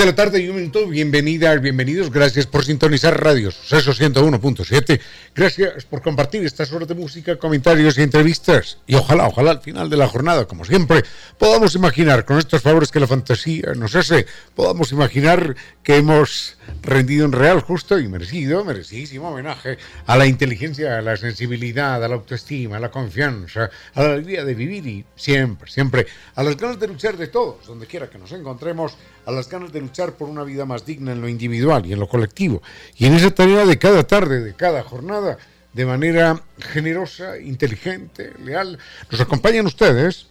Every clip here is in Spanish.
De la tarde y un minuto, bienvenidas, bienvenidos, gracias por sintonizar Radio Suceso 101.7, gracias por compartir estas horas de música, comentarios y entrevistas, y ojalá, ojalá al final de la jornada, como siempre, podamos imaginar con estos favores que la fantasía nos hace, podamos imaginar que hemos rendido un real, justo y merecido, merecidísimo homenaje a la inteligencia, a la sensibilidad, a la autoestima, a la confianza, a la alegría de vivir y siempre, siempre, a las ganas de luchar de todos, donde quiera que nos encontremos, a las ganas de luchar por una vida más digna en lo individual y en lo colectivo. Y en esa tarea de cada tarde, de cada jornada, de manera generosa, inteligente, leal, nos acompañan ustedes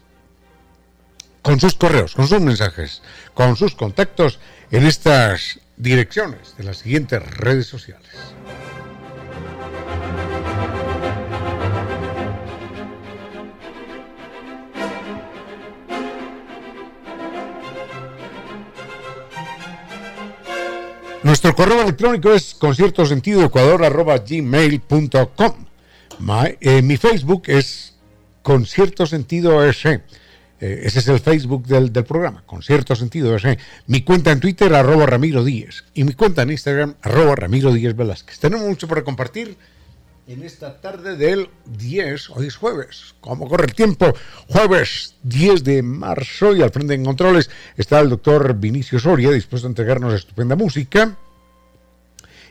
con sus correos, con sus mensajes, con sus contactos en estas direcciones de las siguientes redes sociales. Nuestro correo electrónico es conciertosentidoecuador.gmail.com eh, Mi Facebook es Concierto Sentido. Eh, ese es el Facebook del, programa, con cierto sentido. Mi cuenta en Twitter, arroba Ramiro Díez. Y mi cuenta en Instagram, arroba Ramiro Díez Velázquez. Tenemos mucho para compartir en esta tarde del 10, hoy es jueves, ¿cómo corre el tiempo? Jueves 10 de marzo y al frente en controles está el doctor Vinicio Soria, dispuesto a entregarnos estupenda música.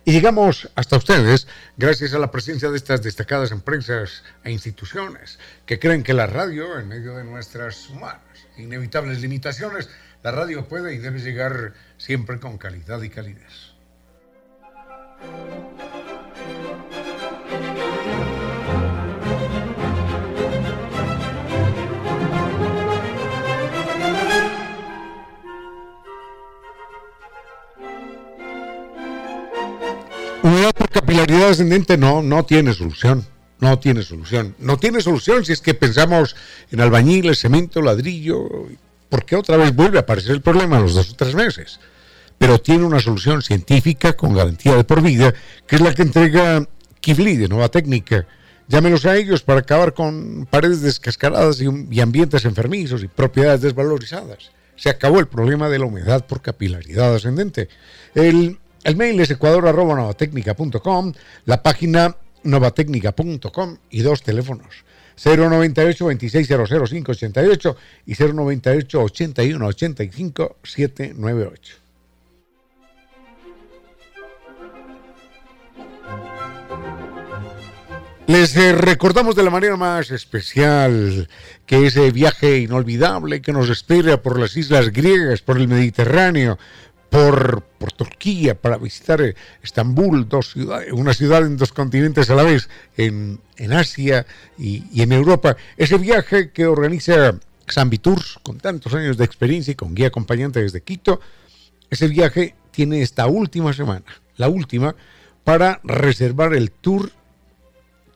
Y llegamos hasta ustedes gracias a la presencia de estas destacadas empresas e instituciones que creen que la radio, en medio de nuestras humanas inevitables limitaciones, la radio puede y debe llegar siempre con calidad y calidez. Capilaridad ascendente no, no tiene solución. No tiene solución. No tiene solución si es que pensamos en albañiles, cemento, ladrillo, porque otra vez vuelve a aparecer el problema a los dos o tres meses. Pero tiene una solución científica con garantía de por vida, que es la que entrega Kivli de Nueva Técnica. Llámenos a ellos para acabar con paredes descascaradas y, y ambientes enfermizos y propiedades desvalorizadas. Se acabó el problema de la humedad por capilaridad ascendente. El el mail es ecuador.novatecnica.com, la página novatecnica.com y dos teléfonos. 098 2600 588 y 098 81 85 798. Les eh, recordamos de la manera más especial que ese viaje inolvidable que nos espera por las islas griegas, por el Mediterráneo, por, por Turquía para visitar eh, Estambul, dos ciudades, una ciudad en dos continentes a la vez, en, Asia y, en Europa. Ese viaje que organiza Tours con tantos años de experiencia y con guía acompañante desde Quito, ese viaje tiene esta última semana, la última, para reservar el tour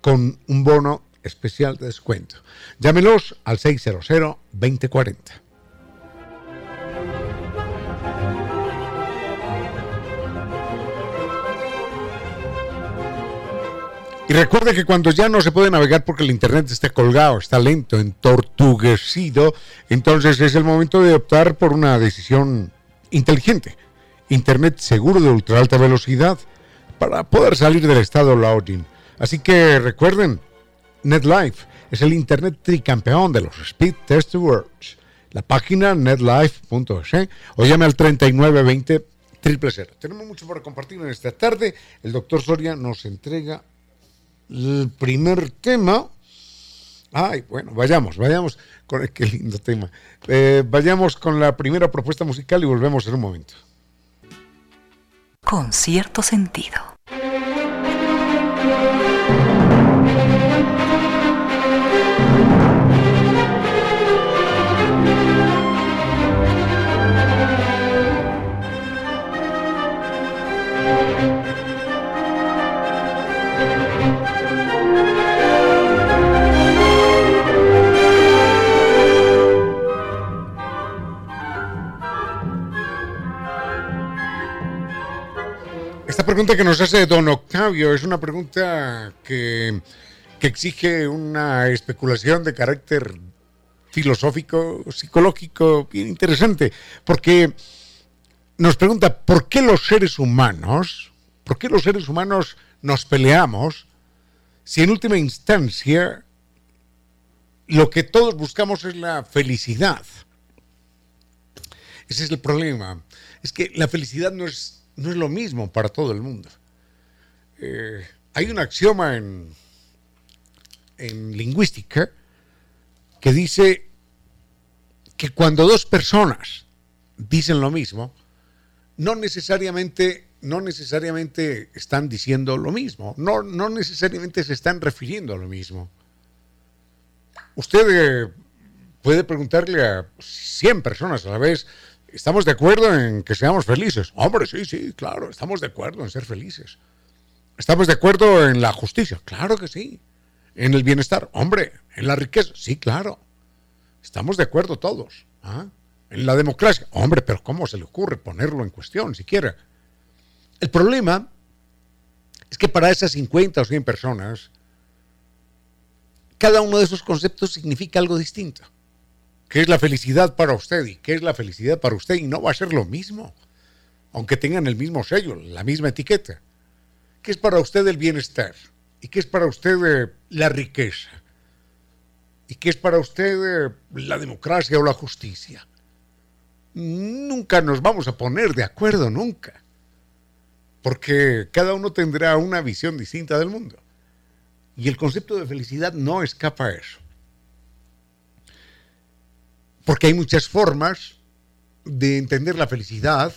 con un bono especial de descuento. Llámelos al 600 2040. Recuerde que cuando ya no se puede navegar porque el Internet está colgado, está lento, entortuguecido, entonces es el momento de optar por una decisión inteligente. Internet seguro de ultra alta velocidad para poder salir del estado loading. Así que recuerden, NetLife es el Internet tricampeón de los Speed Test Awards. La página netlife.es o llame al 3920 triple cero. Tenemos mucho para compartir en esta tarde. El doctor Soria nos entrega el primer tema. Ay, bueno, vayamos, vayamos con qué lindo tema. Eh, vayamos con la primera propuesta musical y volvemos en un momento. Con cierto sentido. Esta pregunta que nos hace don Octavio es una pregunta que, que exige una especulación de carácter filosófico, psicológico, bien interesante, porque nos pregunta, ¿por qué los seres humanos, por qué los seres humanos nos peleamos si en última instancia lo que todos buscamos es la felicidad? Ese es el problema. Es que la felicidad no es no es lo mismo para todo el mundo. Eh, hay un axioma en, en lingüística que dice que cuando dos personas dicen lo mismo, no necesariamente, no necesariamente están diciendo lo mismo, no, no necesariamente se están refiriendo a lo mismo. Usted eh, puede preguntarle a 100 personas a la vez, ¿Estamos de acuerdo en que seamos felices? Hombre, sí, sí, claro, estamos de acuerdo en ser felices. ¿Estamos de acuerdo en la justicia? Claro que sí. ¿En el bienestar? Hombre, ¿en la riqueza? Sí, claro. Estamos de acuerdo todos. ¿ah? ¿En la democracia? Hombre, pero ¿cómo se le ocurre ponerlo en cuestión siquiera? El problema es que para esas 50 o 100 personas, cada uno de esos conceptos significa algo distinto qué es la felicidad para usted y qué es la felicidad para usted y no va a ser lo mismo, aunque tengan el mismo sello, la misma etiqueta. ¿Qué es para usted el bienestar? ¿Y qué es para usted eh, la riqueza? ¿Y qué es para usted eh, la democracia o la justicia? Nunca nos vamos a poner de acuerdo, nunca. Porque cada uno tendrá una visión distinta del mundo. Y el concepto de felicidad no escapa a eso. Porque hay muchas formas de entender la felicidad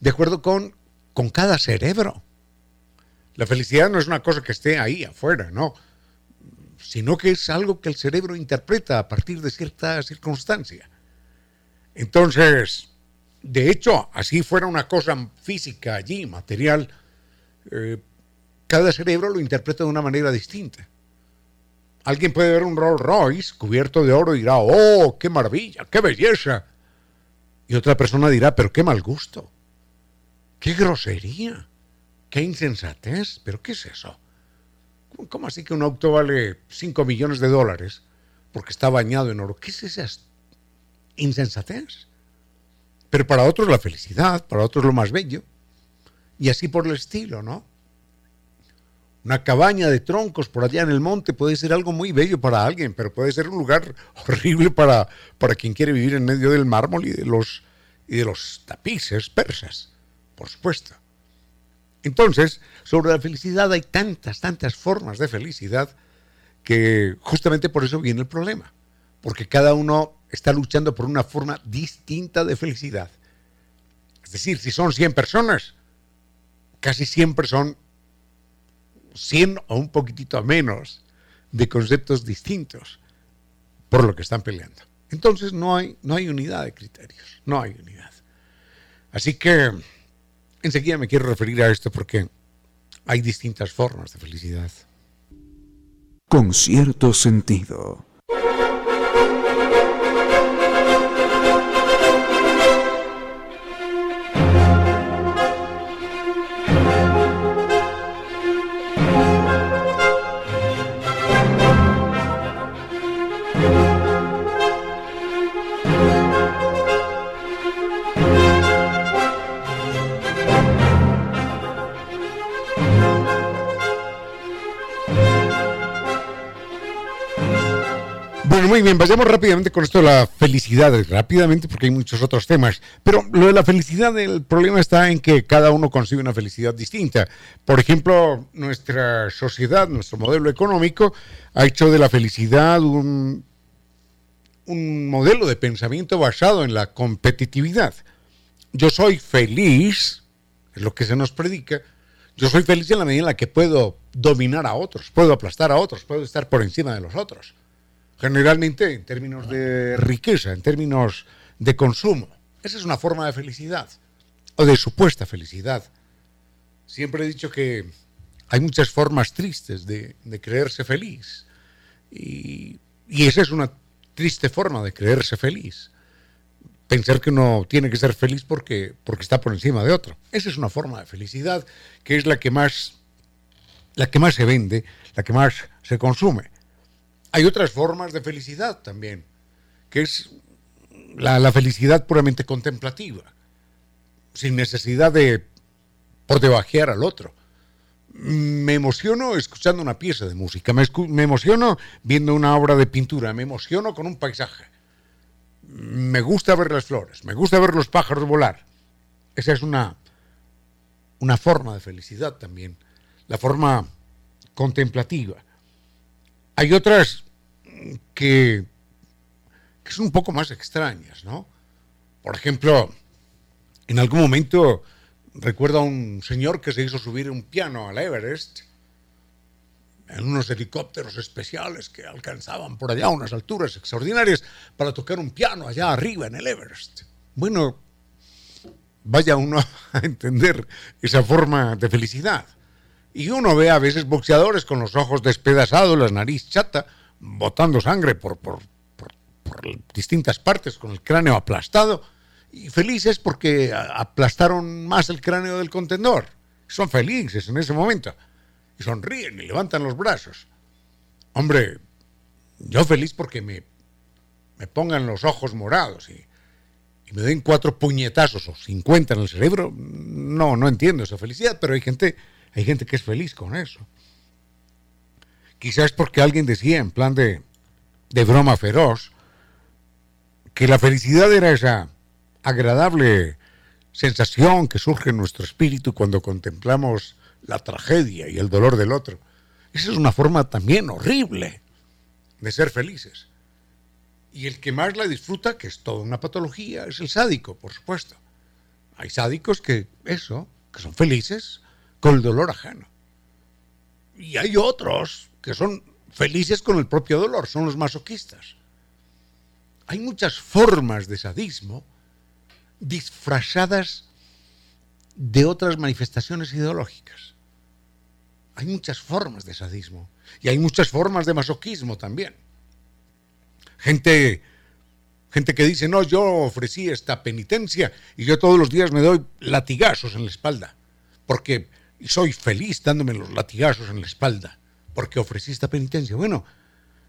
de acuerdo con, con cada cerebro. La felicidad no es una cosa que esté ahí afuera, no, sino que es algo que el cerebro interpreta a partir de cierta circunstancia. Entonces, de hecho, así fuera una cosa física allí, material, eh, cada cerebro lo interpreta de una manera distinta. Alguien puede ver un Rolls Royce cubierto de oro y dirá, oh, qué maravilla, qué belleza. Y otra persona dirá, pero qué mal gusto, qué grosería, qué insensatez, pero ¿qué es eso? ¿Cómo así que un auto vale 5 millones de dólares porque está bañado en oro? ¿Qué es esa insensatez? Pero para otros la felicidad, para otros lo más bello. Y así por el estilo, ¿no? Una cabaña de troncos por allá en el monte puede ser algo muy bello para alguien, pero puede ser un lugar horrible para, para quien quiere vivir en medio del mármol y de los, y de los tapices persas, por supuesto. Entonces, sobre la felicidad hay tantas, tantas formas de felicidad que justamente por eso viene el problema, porque cada uno está luchando por una forma distinta de felicidad. Es decir, si son 100 personas, casi siempre son 100 o un poquitito menos de conceptos distintos por lo que están peleando. Entonces no hay, no hay unidad de criterios, no hay unidad. Así que enseguida me quiero referir a esto porque hay distintas formas de felicidad. Con cierto sentido. Muy bien, vayamos rápidamente con esto de la felicidad, rápidamente porque hay muchos otros temas, pero lo de la felicidad, el problema está en que cada uno concibe una felicidad distinta. Por ejemplo, nuestra sociedad, nuestro modelo económico, ha hecho de la felicidad un, un modelo de pensamiento basado en la competitividad. Yo soy feliz, es lo que se nos predica, yo soy feliz en la medida en la que puedo dominar a otros, puedo aplastar a otros, puedo estar por encima de los otros. Generalmente en términos de riqueza, en términos de consumo. Esa es una forma de felicidad, o de supuesta felicidad. Siempre he dicho que hay muchas formas tristes de, creerse feliz. Y, y esa es una triste forma de creerse feliz pensar que uno tiene que ser feliz porque, porque está por encima de otro. Esa es una forma de felicidad que es la que más la que más se vende, la que más se consume. Hay otras formas de felicidad también, que es la, felicidad puramente contemplativa, sin necesidad de por debajear al otro. Me emociono escuchando una pieza de música, me, me emociono viendo una obra de pintura, me emociono con un paisaje me gusta ver las flores, me gusta ver los pájaros volar. Esa es una, una forma de felicidad también, la forma contemplativa. Hay otras que, son un poco más extrañas, ¿no? Por ejemplo, en algún momento recuerdo a un señor que se hizo subir un piano al Everest en unos helicópteros especiales que alcanzaban por allá unas alturas extraordinarias para tocar un piano allá arriba en el Everest. Bueno, vaya uno a entender esa forma de felicidad. Y uno ve a veces boxeadores con los ojos despedazados, la nariz chata, botando sangre por, por, distintas partes, con el cráneo aplastado, y felices porque aplastaron más el cráneo del contendor. Son felices en ese momento y sonríen y levantan los brazos. Hombre, yo feliz porque me, me pongan los ojos morados y, me den cuatro puñetazos o cincuenta en el cerebro, no, no entiendo esa felicidad, pero hay gente, hay gente que es feliz con eso. Quizás porque alguien decía en plan de, de broma feroz que la felicidad era esa agradable sensación que surge en nuestro espíritu cuando contemplamos la tragedia y el dolor del otro. Esa es una forma también horrible de ser felices. Y el que más la disfruta, que es toda una patología, es el sádico, por supuesto. Hay sádicos que, eso, que son felices con el dolor ajeno. Y hay otros que son felices con el propio dolor, son los masoquistas. Hay muchas formas de sadismo disfrazadas de otras manifestaciones ideológicas. Hay muchas formas de sadismo y hay muchas formas de masoquismo también. Gente, gente que dice, no, yo ofrecí esta penitencia y yo todos los días me doy latigazos en la espalda, porque soy feliz dándome los latigazos en la espalda, porque ofrecí esta penitencia. Bueno,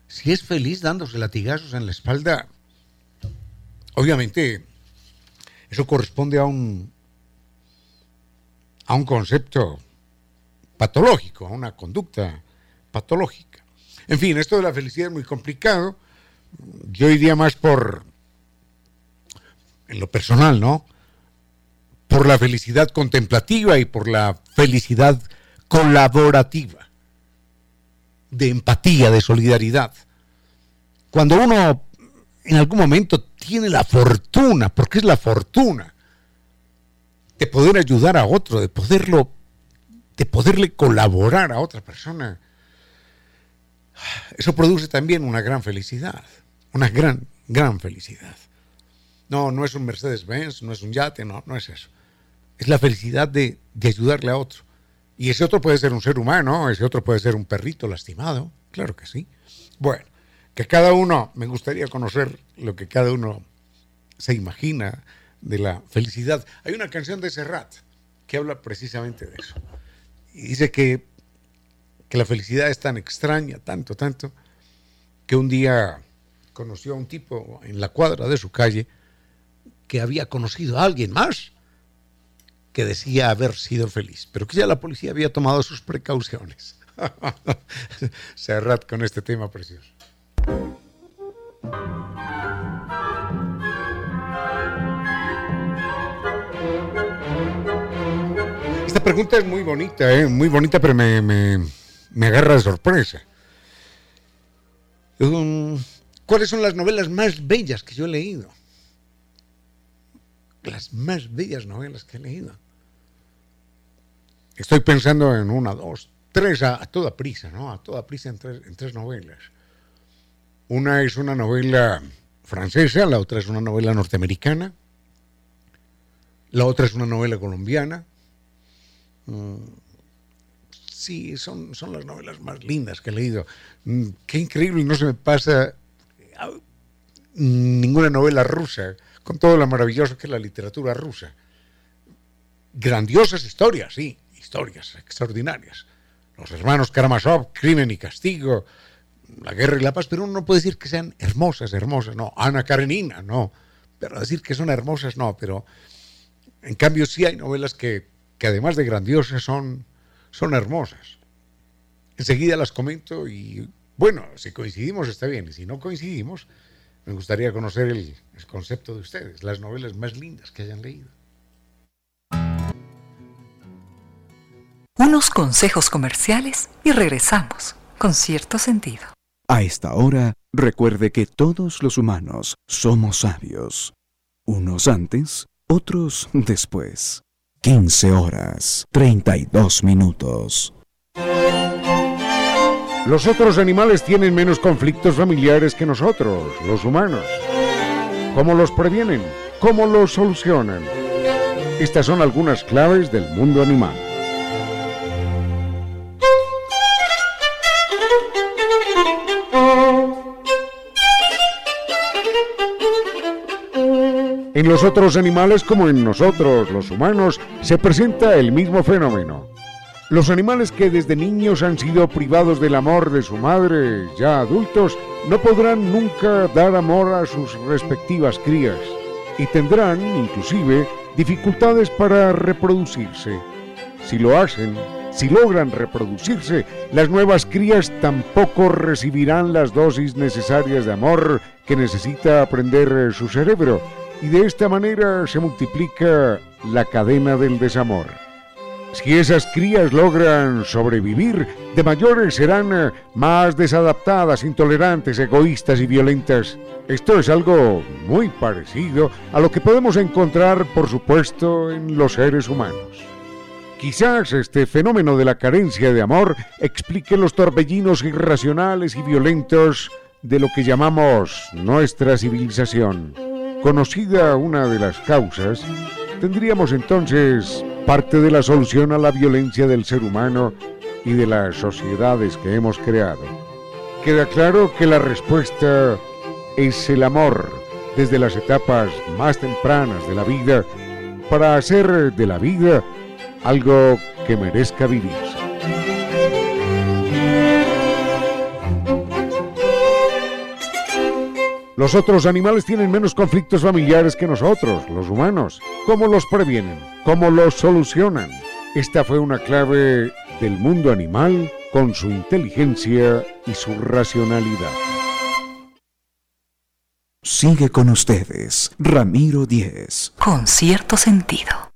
si es feliz dándose latigazos en la espalda, obviamente eso corresponde a un, a un concepto patológico, a una conducta patológica. En fin, esto de la felicidad es muy complicado. Yo iría más por, en lo personal, ¿no? Por la felicidad contemplativa y por la felicidad colaborativa, de empatía, de solidaridad. Cuando uno en algún momento tiene la fortuna, porque es la fortuna, de poder ayudar a otro, de poderlo de poderle colaborar a otra persona, eso produce también una gran felicidad, una gran, gran felicidad. No, no es un Mercedes-Benz, no es un yate, no, no es eso. Es la felicidad de, de ayudarle a otro. Y ese otro puede ser un ser humano, ese otro puede ser un perrito lastimado, claro que sí. Bueno, que cada uno, me gustaría conocer lo que cada uno se imagina de la felicidad. Hay una canción de Serrat que habla precisamente de eso. Y dice que, que la felicidad es tan extraña, tanto, tanto, que un día conoció a un tipo en la cuadra de su calle que había conocido a alguien más que decía haber sido feliz, pero que ya la policía había tomado sus precauciones. Cerrad con este tema precioso. Esta pregunta es muy bonita, ¿eh? muy bonita, pero me, me, me agarra de sorpresa. Um, ¿Cuáles son las novelas más bellas que yo he leído? Las más bellas novelas que he leído. Estoy pensando en una, dos, tres a, toda prisa, ¿no? A toda prisa en tres, en tres novelas. Una es una novela francesa, la otra es una novela norteamericana, la otra es una novela colombiana. Mm, sí, son, son las novelas más lindas que he leído. Mm, qué increíble, no se me pasa ah, ninguna novela rusa, con todo lo maravilloso que es la literatura rusa. Grandiosas historias, sí, historias extraordinarias. Los hermanos Karamazov, Crimen y Castigo, La Guerra y la Paz, pero uno no puede decir que sean hermosas, hermosas, no. Ana Karenina, no. Pero decir que son hermosas, no, pero en cambio, sí hay novelas que, además de grandiosas son, son hermosas. Enseguida las comento y bueno, si coincidimos está bien, y si no coincidimos, me gustaría conocer el, concepto de ustedes, las novelas más lindas que hayan leído. Unos consejos comerciales y regresamos con cierto sentido. A esta hora, recuerde que todos los humanos somos sabios. Unos antes otros después. 15 horas, 32 minutos. Los otros animales tienen menos conflictos familiares que nosotros, los humanos. ¿Cómo los previenen? ¿Cómo los solucionan? Estas son algunas claves del mundo animal. En los otros animales como en nosotros, los humanos, se presenta el mismo fenómeno. Los animales que desde niños han sido privados del amor de su madre, ya adultos, no podrán nunca dar amor a sus respectivas crías y tendrán, inclusive, dificultades para reproducirse. Si lo hacen, si logran reproducirse, las nuevas crías tampoco recibirán las dosis necesarias de amor que necesita aprender su cerebro y de esta manera se multiplica la cadena del desamor. Si esas crías logran sobrevivir, de mayores serán eh, más desadaptadas, intolerantes, egoístas y violentas. Esto es algo muy parecido a lo que podemos encontrar, por supuesto, en los seres humanos. Quizás este fenómeno de la carencia de amor explique los torbellinos irracionales y violentos de lo que llamamos nuestra civilización. Conocida una de las causas, tendríamos entonces parte de la solución a la violencia del ser humano y de las sociedades que hemos creado. Queda claro que la respuesta es el amor desde las etapas más tempranas de la vida para hacer de la vida algo que merezca vivirse. Los otros animales tienen menos conflictos familiares que nosotros, los humanos. ¿Cómo los previenen? ¿Cómo los solucionan? Esta fue una clave del mundo animal con su inteligencia y su racionalidad. Sigue con ustedes, Ramiro Díez. Con cierto sentido.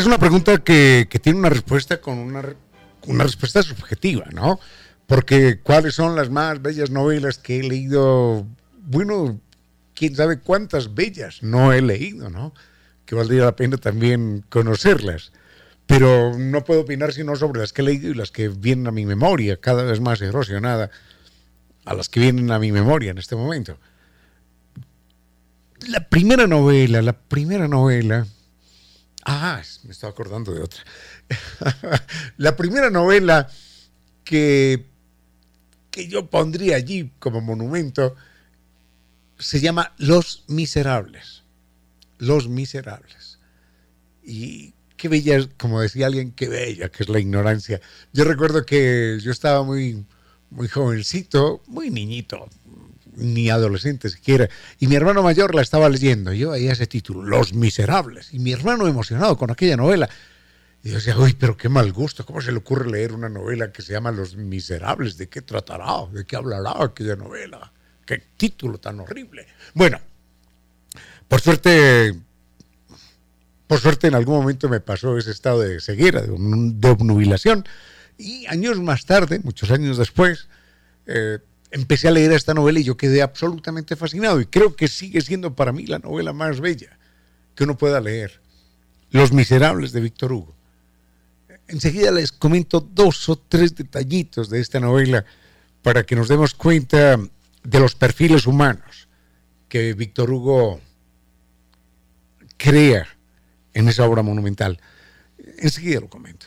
Es una pregunta que, tiene una respuesta con una, una respuesta subjetiva, ¿no? Porque cuáles son las más bellas novelas que he leído, bueno, quién sabe cuántas bellas no he leído, ¿no? Que valdría la pena también conocerlas. Pero no puedo opinar sino sobre las que he leído y las que vienen a mi memoria, cada vez más erosionada, a las que vienen a mi memoria en este momento. La primera novela, la primera novela Ah, me estaba acordando de otra. la primera novela que, que yo pondría allí como monumento se llama Los Miserables. Los Miserables. Y qué bella, como decía alguien, qué bella que es la ignorancia. Yo recuerdo que yo estaba muy, muy jovencito, muy niñito, ni adolescente siquiera, y mi hermano mayor la estaba leyendo. Yo veía ese título, Los Miserables, y mi hermano emocionado con aquella novela. Y yo decía, uy, pero qué mal gusto, ¿cómo se le ocurre leer una novela que se llama Los Miserables? ¿De qué tratará? ¿De qué hablará aquella novela? ¿Qué título tan horrible? Bueno, por suerte por suerte en algún momento me pasó ese estado de ceguera, de, obnubilación. Y años más tarde, muchos años después, eh, empecé a leer esta novela y yo quedé absolutamente fascinado. Y creo que sigue siendo para mí la novela más bella que uno pueda leer. Los Miserables de Víctor Hugo. Enseguida les comento dos o tres detallitos de esta novela para que nos demos cuenta de los perfiles humanos que Víctor Hugo crea en esa obra monumental. Enseguida lo comento.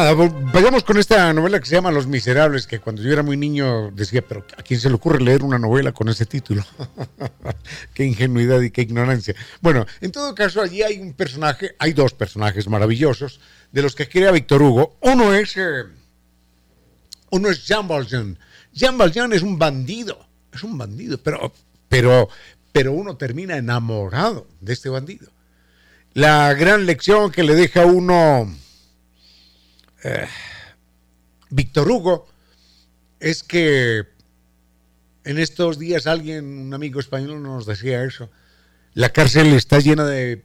Vayamos con esta novela que se llama Los Miserables, que cuando yo era muy niño decía, pero ¿a quién se le ocurre leer una novela con ese título? qué ingenuidad y qué ignorancia. Bueno, en todo caso, allí hay un personaje, hay dos personajes maravillosos de los que crea Víctor Hugo. Uno es, eh, uno es Jean Valjean. Jean Valjean es un bandido, es un bandido, pero, pero, pero uno termina enamorado de este bandido. La gran lección que le deja uno eh, Víctor Hugo es que en estos días alguien, un amigo español nos decía eso, la cárcel está llena de,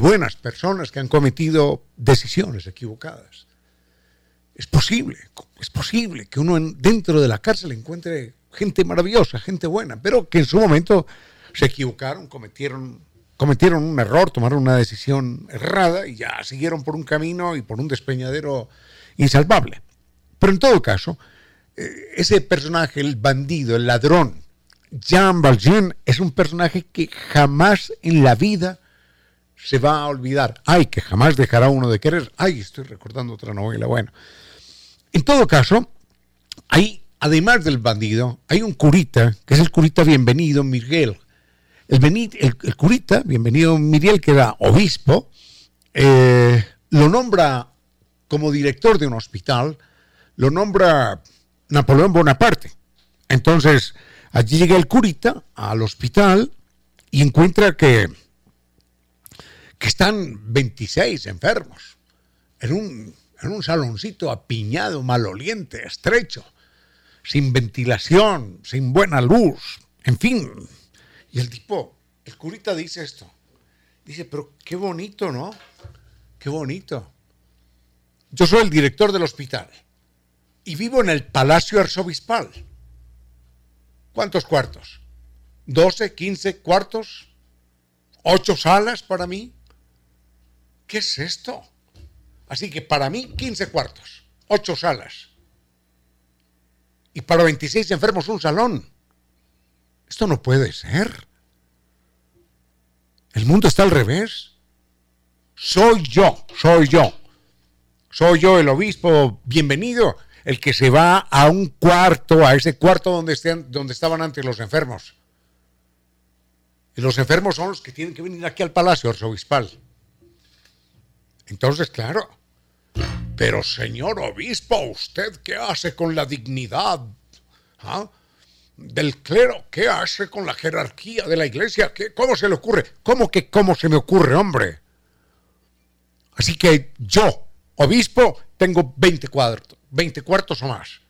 buenas personas que han cometido decisiones equivocadas. Es posible, es posible que uno dentro de la cárcel encuentre gente maravillosa, gente buena, pero que en su momento se equivocaron, cometieron cometieron un error, tomaron una decisión errada y ya siguieron por un camino y por un despeñadero insalvable. Pero en todo caso, eh, ese personaje, el bandido, el ladrón, Jean Valjean, es un personaje que jamás en la vida se va a olvidar. Ay, que jamás dejará uno de querer. Ay, estoy recordando otra novela. Bueno, en todo caso, hay, además del bandido, hay un curita, que es el curita bienvenido, Miguel, el, curita, bienvenido Miriel, que era obispo, eh, lo nombra como director de un hospital, lo nombra Napoleón Bonaparte. Entonces, allí llega el curita al hospital y encuentra que, que están 26 enfermos en un, en un saloncito apiñado, maloliente, estrecho, sin ventilación, sin buena luz, en fin, y el tipo, el curita dice esto. Dice, pero qué bonito, ¿no? Qué bonito. Yo soy el director del hospital y vivo en el Palacio Arzobispal. ¿Cuántos cuartos? ¿12, 15 cuartos? ¿Ocho salas para mí? ¿Qué es esto? Así que para mí, 15 cuartos, ocho salas. Y para 26 enfermos, un salón. Esto no puede ser. El mundo está al revés. Soy yo, soy yo. Soy yo el obispo, bienvenido, el que se va a un cuarto, a ese cuarto donde, donde estaban antes los enfermos. Y los enfermos son los que tienen que venir aquí al palacio arzobispal. Entonces, claro, pero señor obispo, ¿usted qué hace con la dignidad? ¿Ah? Del clero, ¿qué hace con la jerarquía de la iglesia? ¿Qué, ¿Cómo se le ocurre? ¿Cómo que cómo se me ocurre, hombre? Así que yo, obispo, tengo 20 cuartos, 20 cuartos o más.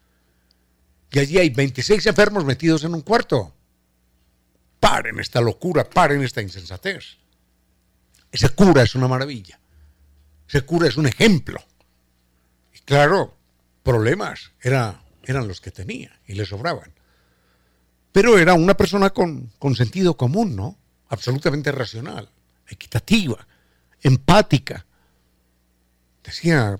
Y allí hay 26 enfermos metidos en un cuarto. Paren esta locura, paren esta insensatez. Ese cura es una maravilla. Ese cura es un ejemplo. Y claro, problemas era, eran los que tenía y le sobraban. Pero era una persona con, sentido común, ¿no? Absolutamente racional, equitativa, empática. decía,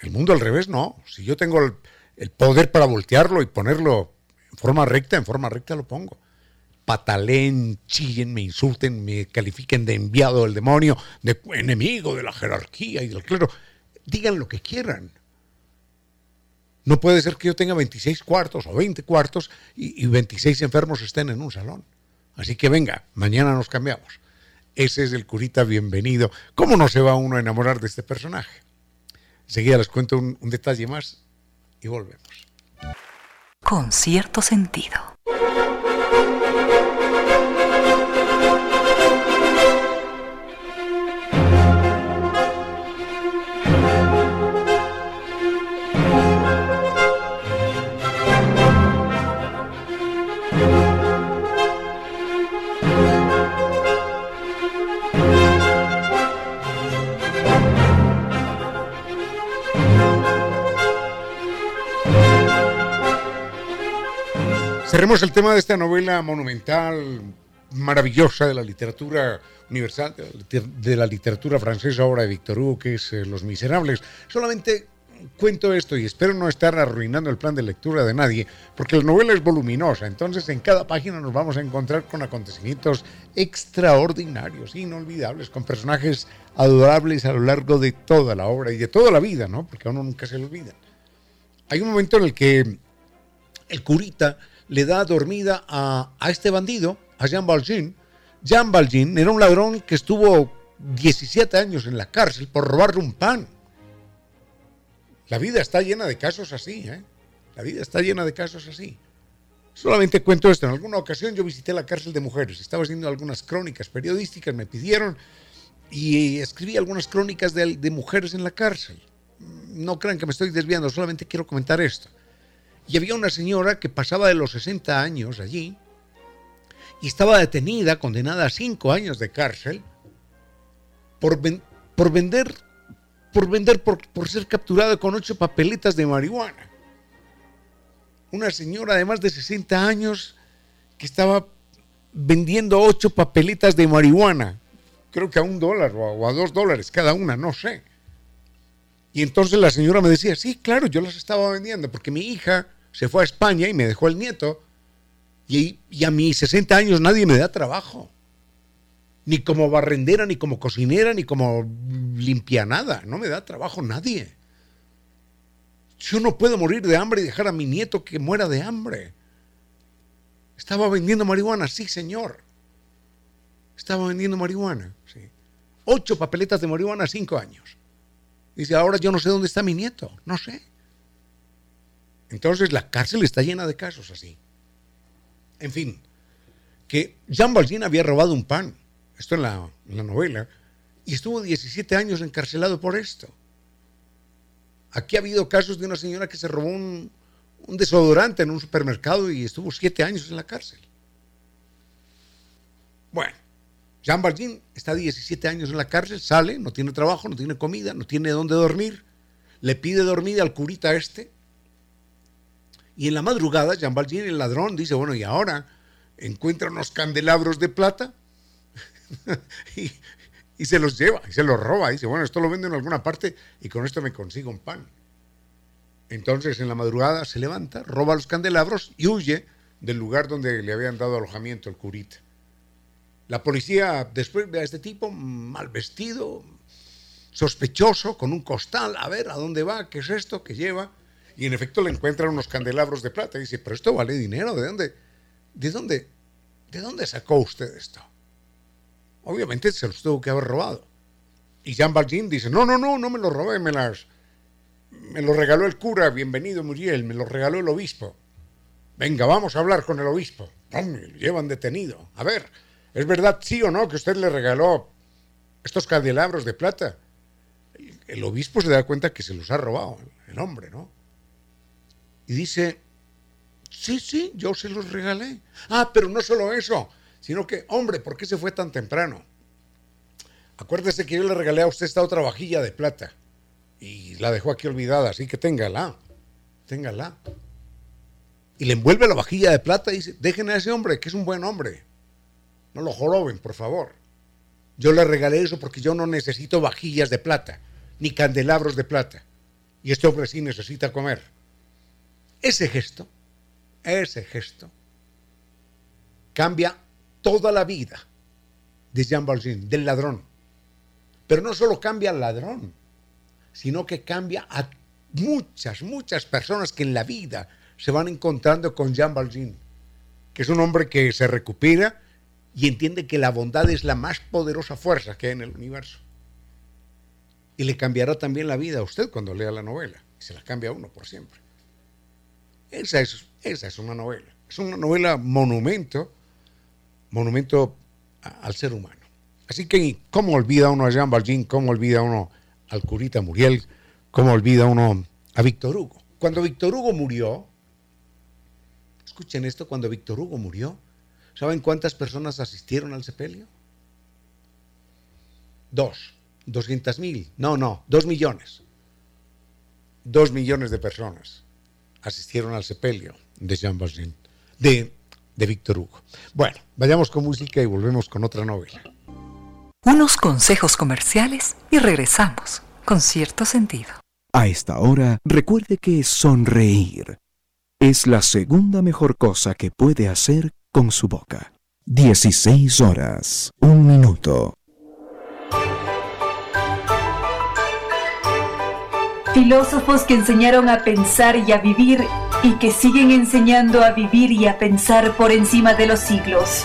el mundo al revés, no. Si yo tengo el, el poder para voltearlo y ponerlo en forma recta, en forma recta lo pongo patalen, chillen, me insulten, me califiquen de enviado del demonio, de enemigo de la jerarquía y del clero. Digan lo que quieran. No puede ser que yo tenga 26 cuartos o 20 cuartos y, 26 enfermos estén en un salón. Así que venga, mañana nos cambiamos. Ese es el curita bienvenido. ¿Cómo no se va uno a enamorar de este personaje? Enseguida les cuento un detalle más y volvemos. Con cierto sentido. Cerremos el tema de esta novela monumental, maravillosa de la literatura universal, de la literatura francesa, obra de Victor Hugo, que es eh, Los Miserables. Solamente cuento esto y espero no estar arruinando el plan de lectura de nadie, porque la novela es voluminosa, entonces en cada página nos vamos a encontrar con acontecimientos extraordinarios, inolvidables, con personajes adorables a lo largo de toda la obra y de toda la vida, ¿no? Porque a uno nunca se le olvida. Hay un momento en el que el curita le da dormida a, este bandido, a Jean Valjean. Jean Valjean era un ladrón que estuvo 17 años en la cárcel por robarle un pan. La vida está llena de casos así, ¿eh? La vida está llena de casos así. Solamente cuento esto. En alguna ocasión yo visité la cárcel de mujeres. Estaba haciendo algunas crónicas periodísticas, me pidieron y escribí algunas crónicas de, de mujeres en la cárcel. No crean que me estoy desviando, solamente quiero comentar esto. Y había una señora que pasaba de los 60 años allí y estaba detenida, condenada a 5 años de cárcel por, por vender, por, vender por, ser capturada con 8 papeletas de marihuana. Una señora de más de 60 años que estaba vendiendo 8 papeletas de marihuana, creo que a un dólar o a, dos dólares cada una, no sé. Y entonces la señora me decía, sí, claro, yo las estaba vendiendo porque mi hija se fue a España y me dejó el nieto. Y, a mis 60 años nadie me da trabajo. Ni como barrendera, ni como cocinera, ni como limpia nada. No me da trabajo nadie. Yo no puedo morir de hambre y dejar a mi nieto que muera de hambre. Estaba vendiendo marihuana, sí, señor. Estaba vendiendo marihuana, sí. Ocho papeletas de marihuana, cinco años. Dice, ahora yo no sé dónde está mi nieto, no sé. Entonces la cárcel está llena de casos así. En fin, que Jean Valjean había robado un pan, esto en la, novela, y estuvo 17 años encarcelado por esto. Aquí ha habido casos de una señora que se robó un, desodorante en un supermercado y estuvo 7 años en la cárcel. Bueno, Jean Valjean está 17 años en la cárcel, sale, no tiene trabajo, no tiene comida, no tiene dónde dormir. Le pide dormir al curita este y en la madrugada, Jean Valjean, el ladrón, dice, bueno, y ahora encuentra unos candelabros de plata y, se los lleva, y se los roba. Dice, bueno, esto lo vendo en alguna parte y con esto me consigo un pan. Entonces en la madrugada se levanta, roba los candelabros y huye del lugar donde le habían dado alojamiento el curita. La policía después ve a este tipo mal vestido, sospechoso, con un costal, a ver a dónde va, qué es esto que lleva y en efecto le encuentran unos candelabros de plata. Y dice, pero esto vale dinero, ¿de dónde? ¿De dónde? ¿De dónde sacó usted esto? Obviamente se los tuvo que haber robado. Y Jean Valjean dice, no, no, no, no me lo robé, me las... Me lo regaló el cura, bienvenido Muriel, me lo regaló el obispo. Venga, vamos a hablar con el obispo. Lo llevan detenido. A ver, ¿es verdad sí o no que usted le regaló estos candelabros de plata? El obispo se da cuenta que se los ha robado el hombre, ¿no? Y dice, sí, sí, yo se los regalé. Ah, pero no solo eso, sino que, hombre, ¿por qué se fue tan temprano? Acuérdese que yo le regalé a usted esta otra vajilla de plata y la dejó aquí olvidada, así que téngala, téngala. Y le envuelve la vajilla de plata y dice, dejen a ese hombre, que es un buen hombre. No lo joroben, por favor. Yo le regalé eso porque yo no necesito vajillas de plata. ni candelabros de plata. Y este hombre sí necesita comer. Ese gesto, ese gesto, cambia toda la vida de Jean Valjean, del ladrón. Pero no solo cambia al ladrón, sino que cambia a muchas, muchas personas que en la vida se van encontrando con Jean Valjean, que es un hombre que se recupera y entiende que la bondad es la más poderosa fuerza que hay en el universo. Y le cambiará también la vida a usted cuando lea la novela. Se la cambia a uno por siempre. Esa es, esa es una novela. Es una novela monumento, monumento al ser humano. Así que, ¿cómo olvida uno a Jean Valjean? ¿Cómo olvida uno al curita Muriel? ¿Cómo olvida uno a Víctor Hugo? Cuando Víctor Hugo murió, escuchen esto, cuando Víctor Hugo murió, ¿saben cuántas personas asistieron al sepelio? Dos, doscientas mil, no, no, dos millones. Dos millones de personas asistieron al sepelio de Jean Valjean, de, de Víctor Hugo. Bueno, vayamos con música y volvemos con otra novela unos consejos comerciales y regresamos con cierto sentido. A esta hora, recuerde que sonreír es la segunda mejor cosa que puede hacer con su boca. 16 horas, un minuto. Filósofos que enseñaron a pensar y a vivir y que siguen enseñando a vivir y a pensar por encima de los siglos.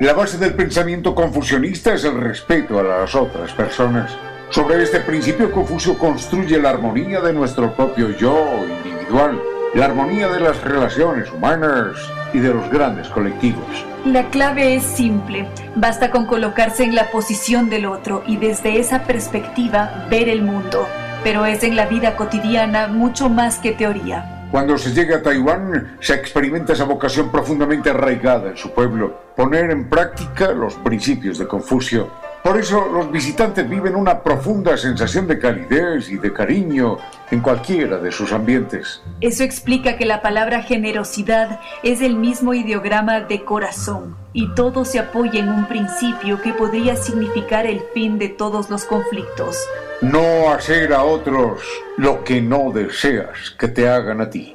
La base del pensamiento confucionista es el respeto a las otras personas. Sobre este principio Confucio construye la armonía de nuestro propio yo individual, la armonía de las relaciones humanas y de los grandes colectivos. La clave es simple, basta con colocarse en la posición del otro y desde esa perspectiva ver el mundo, pero es en la vida cotidiana mucho más que teoría. Cuando se llega a Taiwán, se experimenta esa vocación profundamente arraigada en su pueblo, poner en práctica los principios de Confucio. Por eso los visitantes viven una profunda sensación de calidez y de cariño en cualquiera de sus ambientes. Eso explica que la palabra generosidad es el mismo ideograma de corazón y todo se apoya en un principio que podría significar el fin de todos los conflictos, no hacer a otros lo que no deseas que te hagan a ti.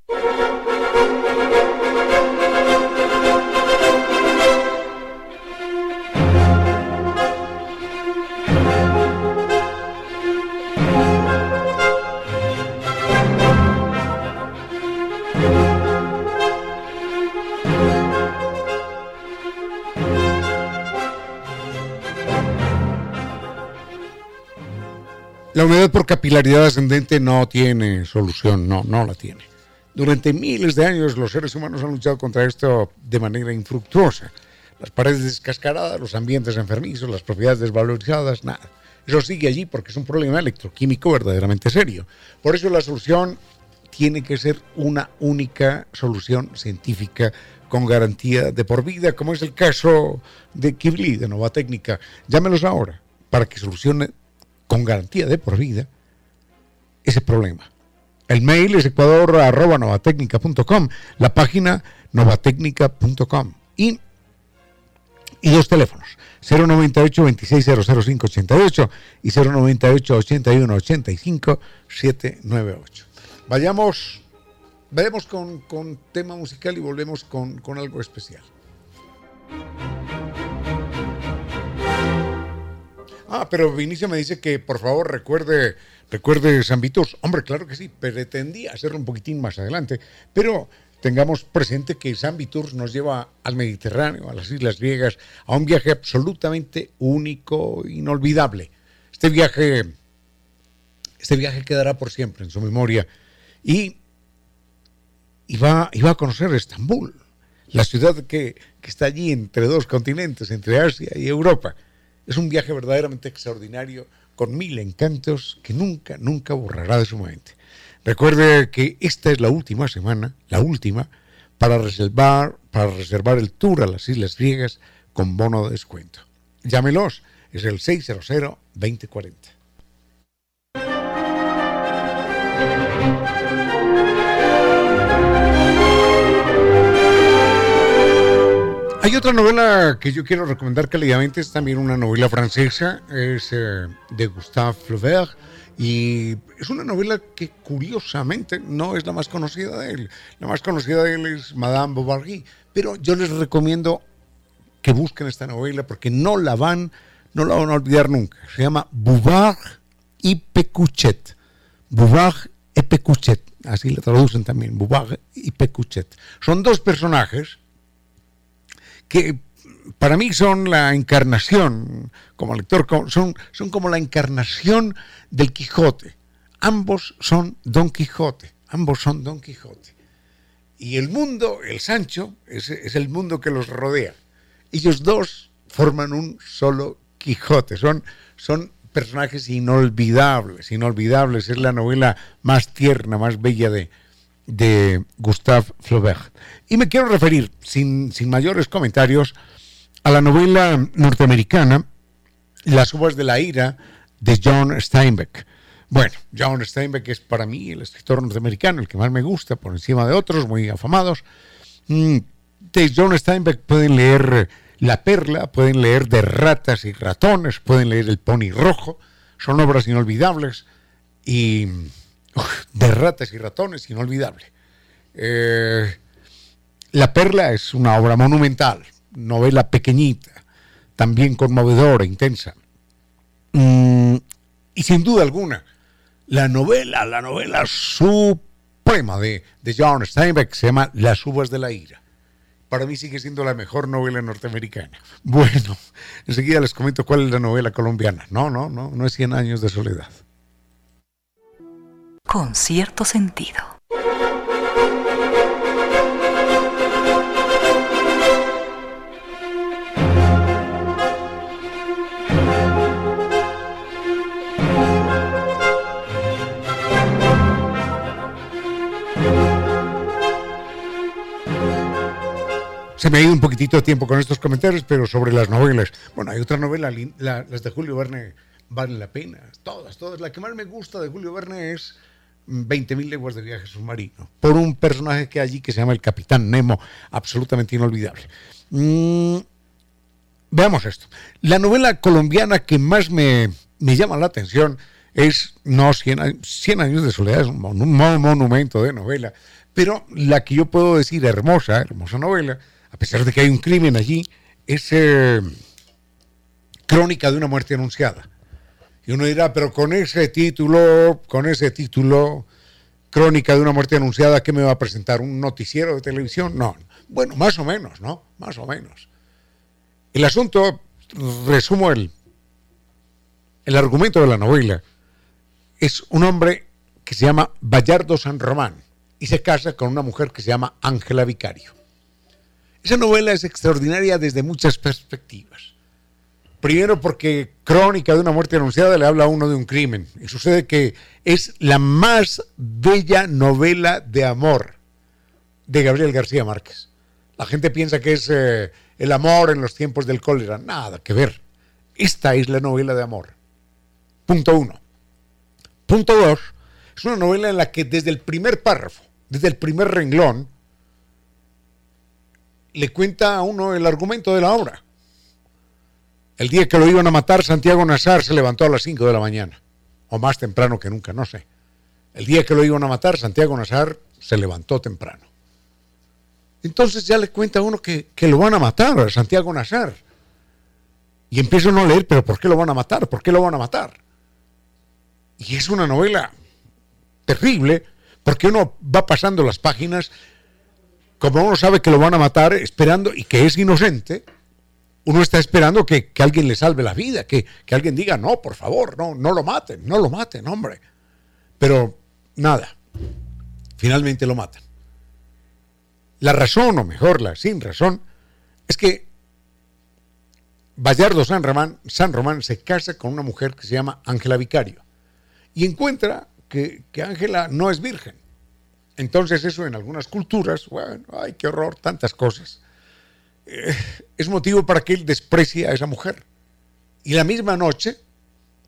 Por capilaridad ascendente no tiene solución, no, no la tiene. Durante miles de años los seres humanos han luchado contra esto de manera infructuosa. Las paredes descascaradas, los ambientes enfermizos, las propiedades desvalorizadas, nada. Eso sigue allí porque es un problema electroquímico verdaderamente serio. Por eso la solución tiene que ser una única solución científica con garantía de por vida, como es el caso de Kibli, de Nova Técnica. Llámelos ahora para que solucione con garantía de por vida ese problema. El mail es ecuador.novatecnica.com, la página novatecnica.com y, y dos teléfonos, 098 2600588 y 098 81 85 798. Vayamos, vayamos con, tema musical y volvemos con algo especial. Ah, pero Vinicio me dice que por favor recuerde, recuerde San Vitus. Hombre, claro que sí, pretendía hacerlo un poquitín más adelante, pero tengamos presente que San Vitus nos lleva al Mediterráneo, a las Islas Griegas, a un viaje absolutamente único, inolvidable. Este viaje, este viaje quedará por siempre en su memoria y, y, va, a conocer Estambul, la ciudad que, que está allí entre dos continentes, entre Asia y Europa Es un viaje verdaderamente extraordinario, con mil encantos que nunca, nunca borrará de su mente. Recuerde que esta es la última semana, la última, para reservar, para reservar el tour a las Islas Griegas con bono de descuento. Llámelos, es el 600-2040. Hay otra novela que yo quiero recomendar cálidamente, es también una novela francesa, es eh, de Gustave Flaubert y es una novela que curiosamente no es la más conocida de él. La más conocida de él es Madame Bovary, pero yo les recomiendo que busquen esta novela porque no la van, no la van a olvidar nunca. Se llama Bouvard y Pecuchet. Bouvard y Pecuchet, así la traducen también, Bouvard y Pecuchet. Son dos personajes que para mí son la encarnación, como lector, son, son como la encarnación del Quijote. Ambos son Don Quijote, ambos son Don Quijote. Y el mundo, el Sancho, es, es el mundo que los rodea. Ellos dos forman un solo Quijote, son, son personajes inolvidables, inolvidables. Es la novela más tierna, más bella de, de Gustave Flaubert. Y me quiero referir, sin, sin mayores comentarios, a la novela norteamericana Las uvas de la ira de John Steinbeck. Bueno, John Steinbeck es para mí el escritor norteamericano, el que más me gusta, por encima de otros muy afamados. Mm, de John Steinbeck pueden leer La Perla, pueden leer De ratas y ratones, pueden leer El Pony Rojo, son obras inolvidables y de ratas y ratones, inolvidable. Eh, la Perla es una obra monumental, novela pequeñita, también conmovedora, intensa. Mm, y sin duda alguna, la novela, la novela suprema de, de John Steinbeck se llama Las uvas de la ira. Para mí sigue siendo la mejor novela norteamericana. Bueno, enseguida les comento cuál es la novela colombiana. No, no, no, no es Cien años de soledad con cierto sentido. Se me ha ido un poquitito de tiempo con estos comentarios, pero sobre las novelas. Bueno, hay otra novela, las de Julio Verne valen la pena. Todas, todas. La que más me gusta de Julio Verne es 20.000 leguas de viaje submarino, por un personaje que hay allí que se llama el Capitán Nemo, absolutamente inolvidable. Mm, veamos esto. La novela colombiana que más me, llama la atención es, no, 100, años de soledad, es un, monumento de novela, pero la que yo puedo decir hermosa, hermosa novela, a pesar de que hay un crimen allí, es eh, Crónica de una muerte anunciada y uno dirá, pero con ese título, con ese título, Crónica de una muerte anunciada, ¿qué me va a presentar? ¿Un noticiero de televisión? No. Bueno, más o menos, ¿no? Más o menos. El asunto, resumo el, el argumento de la novela, es un hombre que se llama Bayardo San Román y se casa con una mujer que se llama Ángela Vicario. Esa novela es extraordinaria desde muchas perspectivas. Primero porque Crónica de una muerte anunciada le habla a uno de un crimen. Y sucede que es la más bella novela de amor de Gabriel García Márquez. La gente piensa que es eh, el amor en los tiempos del cólera. Nada que ver. Esta es la novela de amor. Punto uno. Punto dos. Es una novela en la que desde el primer párrafo, desde el primer renglón, le cuenta a uno el argumento de la obra. El día que lo iban a matar, Santiago Nazar se levantó a las 5 de la mañana, o más temprano que nunca, no sé. El día que lo iban a matar, Santiago Nazar se levantó temprano. Entonces ya le cuenta a uno que, lo van a matar a Santiago Nazar. Y empiezo a leer, pero ¿por qué lo van a matar? ¿Por qué lo van a matar? Y es una novela terrible, porque uno va pasando las páginas, como uno sabe que lo van a matar, esperando y que es inocente, uno está esperando que, alguien le salve la vida, que, alguien diga, no, por favor, no, no lo maten, no lo maten, hombre. Pero nada, finalmente lo matan. La razón, o mejor, la sin razón, es que Bayardo San Román, San Román se casa con una mujer que se llama Ángela Vicario y encuentra que Ángela no es virgen. Entonces eso en algunas culturas, bueno, ay, qué horror, tantas cosas, es motivo para que él desprecie a esa mujer. Y la misma noche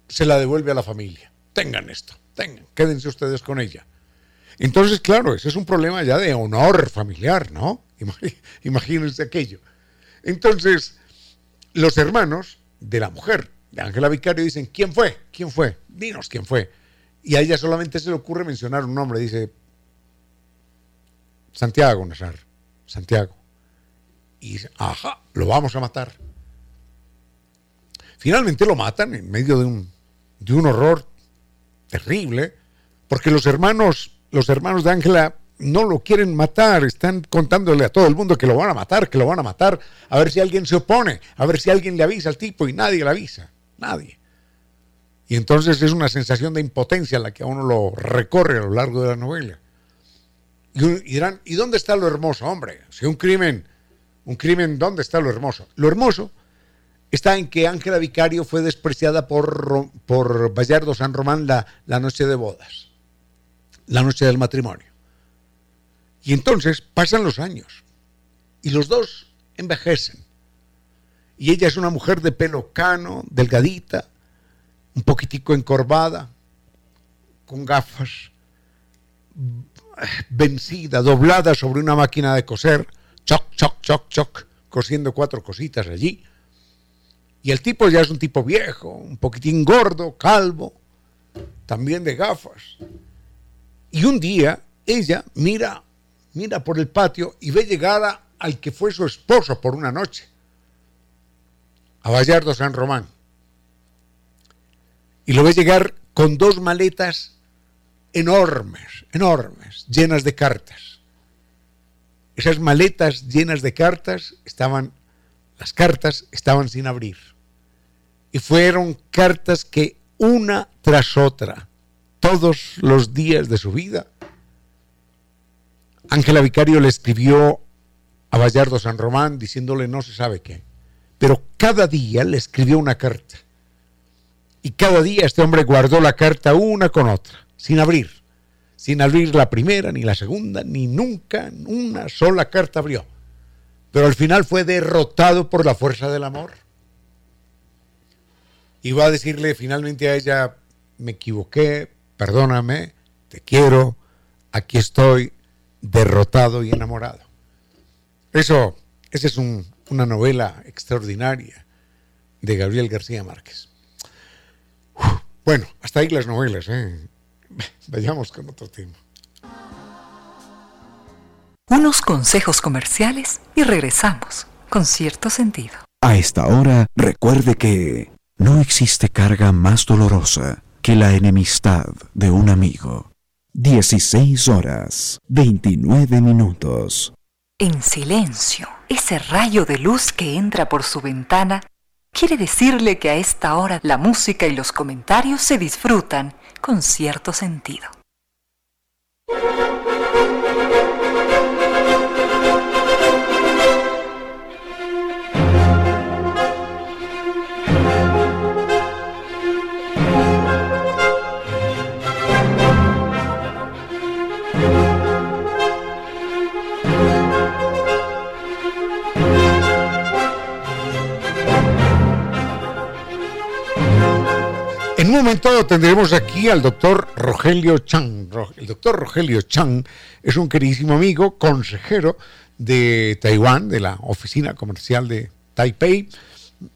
se la devuelve a la familia. Tengan esto, tengan, quédense ustedes con ella. Entonces, claro, ese es un problema ya de honor familiar, ¿no? Imagínense aquello. Entonces, los hermanos de la mujer de Ángela Vicario dicen, ¿quién fue? ¿Quién fue? Dinos quién fue. Y a ella solamente se le ocurre mencionar un nombre. Dice, Santiago Nazar, Santiago. Y ajá, lo vamos a matar. Finalmente lo matan en medio de un, de un horror terrible, porque los hermanos, los hermanos de Ángela no lo quieren matar, están contándole a todo el mundo que lo van a matar, que lo van a matar, a ver si alguien se opone, a ver si alguien le avisa al tipo y nadie le avisa, nadie. Y entonces es una sensación de impotencia la que a uno lo recorre a lo largo de la novela. Y, dirán, ¿y dónde está lo hermoso, hombre? Si un crimen, un crimen, ¿dónde está lo hermoso? Lo hermoso está en que Ángela Vicario fue despreciada por, por Bayardo San Román la, la noche de bodas, la noche del matrimonio. Y entonces pasan los años y los dos envejecen. Y ella es una mujer de pelo cano, delgadita, un poquitico encorvada, con gafas, vencida, doblada sobre una máquina de coser, choc, choc, choc, choc, cosiendo cuatro cositas allí. Y el tipo ya es un tipo viejo, un poquitín gordo, calvo, también de gafas. Y un día ella mira, mira por el patio y ve llegar al que fue su esposo por una noche, a Vallardo San Román. Y lo ve llegar con dos maletas enormes, enormes, llenas de cartas. Esas maletas llenas de cartas estaban, las cartas estaban sin abrir. Y fueron cartas que una tras otra, todos los días de su vida, Ángela Vicario le escribió a Bayardo San Román diciéndole no se sabe qué. Pero cada día le escribió una carta. Y cada día este hombre guardó la carta una con otra sin abrir, sin abrir la primera, ni la segunda, ni nunca una sola carta abrió. Pero al final fue derrotado por la fuerza del amor. Y va a decirle finalmente a ella, me equivoqué, perdóname, te quiero, aquí estoy, derrotado y enamorado. Eso, esa es una novela extraordinaria de Gabriel García Márquez. bueno, hasta ahí las novelas. ¿eh? Vayamos con otro tema. Unos consejos comerciales y regresamos con cierto sentido. A esta hora, recuerde que no existe carga más dolorosa que la enemistad de un amigo. 16 horas, 29 minutos. En silencio, ese rayo de luz que entra por su ventana quiere decirle que a esta hora la música y los comentarios se disfrutan con cierto sentido. Momento tendremos aquí al doctor Rogelio Chang. El doctor Rogelio Chang es un queridísimo amigo, consejero de Taiwán, de la oficina comercial de Taipei,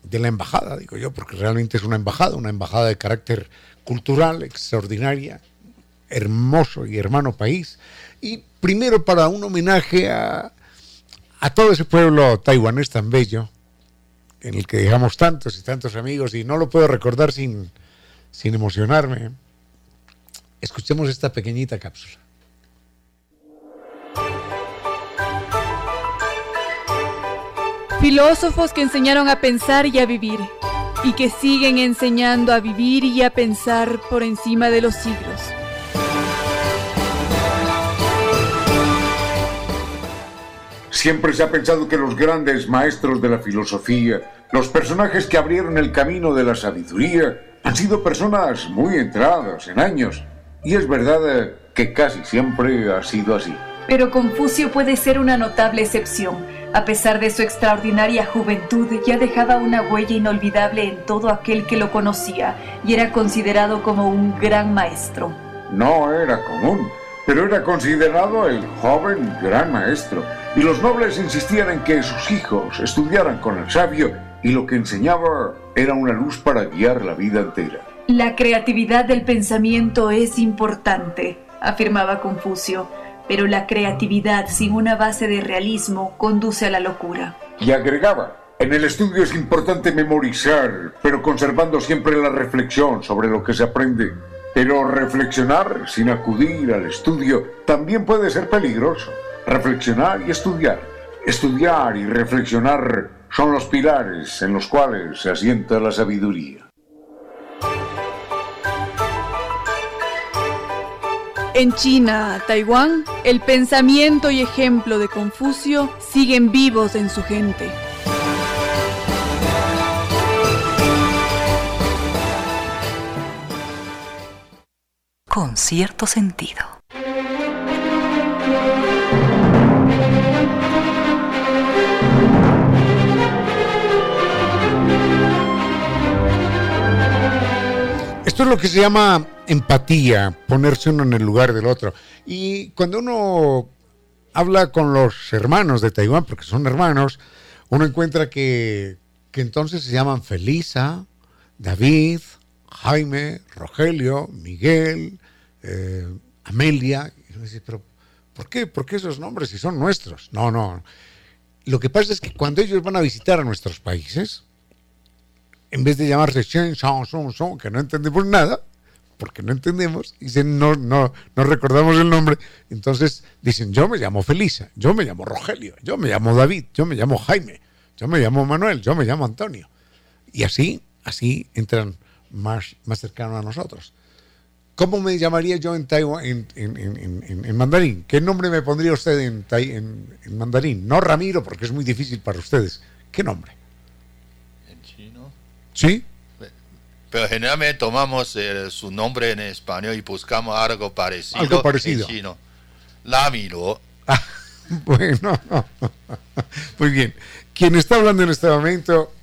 de la embajada, digo yo, porque realmente es una embajada, una embajada de carácter cultural extraordinaria, hermoso y hermano país. Y primero para un homenaje a, a todo ese pueblo taiwanés tan bello, en el que dejamos tantos y tantos amigos, y no lo puedo recordar sin sin emocionarme, escuchemos esta pequeñita cápsula. Filósofos que enseñaron a pensar y a vivir, y que siguen enseñando a vivir y a pensar por encima de los siglos. Siempre se ha pensado que los grandes maestros de la filosofía, los personajes que abrieron el camino de la sabiduría, han sido personas muy entradas en años. Y es verdad que casi siempre ha sido así. Pero Confucio puede ser una notable excepción. A pesar de su extraordinaria juventud, ya dejaba una huella inolvidable en todo aquel que lo conocía y era considerado como un gran maestro. No era común, pero era considerado el joven gran maestro, y los nobles insistían en que sus hijos estudiaran con el sabio, y lo que enseñaba era una luz para guiar la vida entera. La creatividad del pensamiento es importante, afirmaba Confucio, pero la creatividad sin una base de realismo conduce a la locura. Y agregaba, en el estudio es importante memorizar, pero conservando siempre la reflexión sobre lo que se aprende. Pero reflexionar sin acudir al estudio también puede ser peligroso. Reflexionar y estudiar. Estudiar y reflexionar son los pilares en los cuales se asienta la sabiduría. En China, Taiwán, el pensamiento y ejemplo de Confucio siguen vivos en su gente. con cierto sentido. Esto es lo que se llama empatía, ponerse uno en el lugar del otro. Y cuando uno habla con los hermanos de Taiwán, porque son hermanos, uno encuentra que, que entonces se llaman Felisa, David, Jaime, Rogelio, Miguel, eh, Amelia. Y dice, pero ¿por qué? ¿Por qué esos nombres si son nuestros? No, no. Lo que pasa es que cuando ellos van a visitar a nuestros países, en vez de llamarse Shen, Son, que no entendemos nada, porque no entendemos, dicen, no, no, no recordamos el nombre, entonces dicen, yo me llamo Felisa, yo me llamo Rogelio, yo me llamo David, yo me llamo Jaime, yo me llamo Manuel, yo me llamo Antonio. Y así, así entran más, más cercanos a nosotros. ¿Cómo me llamaría yo en, Taiwan, en, mandarín? ¿Qué nombre me pondría usted en, en, mandarín? No Ramiro, porque es muy difícil para ustedes. ¿Qué nombre? ¿Sí? Pero generalmente tomamos eh, su nombre en español y buscamos algo parecido, algo parecido. en chino. Lamiro. Ah, bueno, muy bien. Quien está hablando en este momento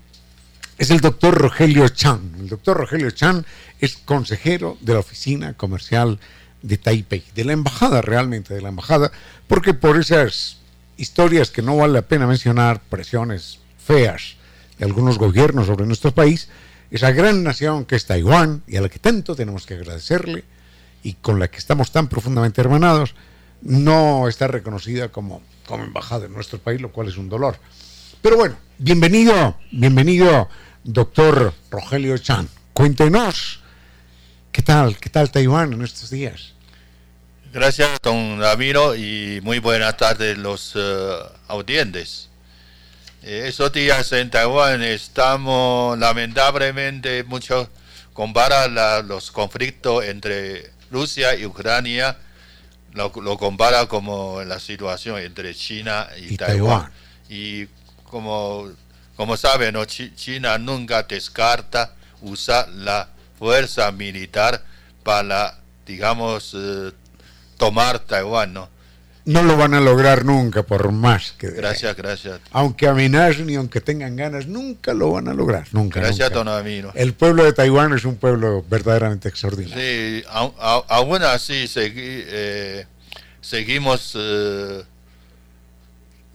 es el doctor Rogelio Chan. El doctor Rogelio Chan es consejero de la oficina comercial de Taipei, de la embajada realmente, de la embajada, porque por esas historias que no vale la pena mencionar, presiones feas de algunos gobiernos sobre nuestro país, esa gran nación que es Taiwán y a la que tanto tenemos que agradecerle y con la que estamos tan profundamente hermanados, no está reconocida como, como embajada en nuestro país, lo cual es un dolor. Pero bueno, bienvenido, bienvenido, doctor Rogelio Chan. Cuéntenos, ¿qué tal? ¿Qué tal Taiwán en estos días? Gracias, don Ramiro, y muy buenas tardes los uh, audientes. Eh, esos días en Taiwán estamos lamentablemente mucho compara los conflictos entre Rusia y Ucrania lo, compara como la situación entre China y, Taiwán. Y como, como saben, China nunca descarta usar la fuerza militar para, digamos, eh, tomar Taiwán, ¿no? No lo van a lograr nunca, por más que... Gracias, gracias. Aunque amenacen y aunque tengan ganas, nunca lo van a lograr, nunca. Gracias, don Amino. El pueblo de Taiwán es un pueblo verdaderamente extraordinario. Sí, aún así eh, seguimos eh,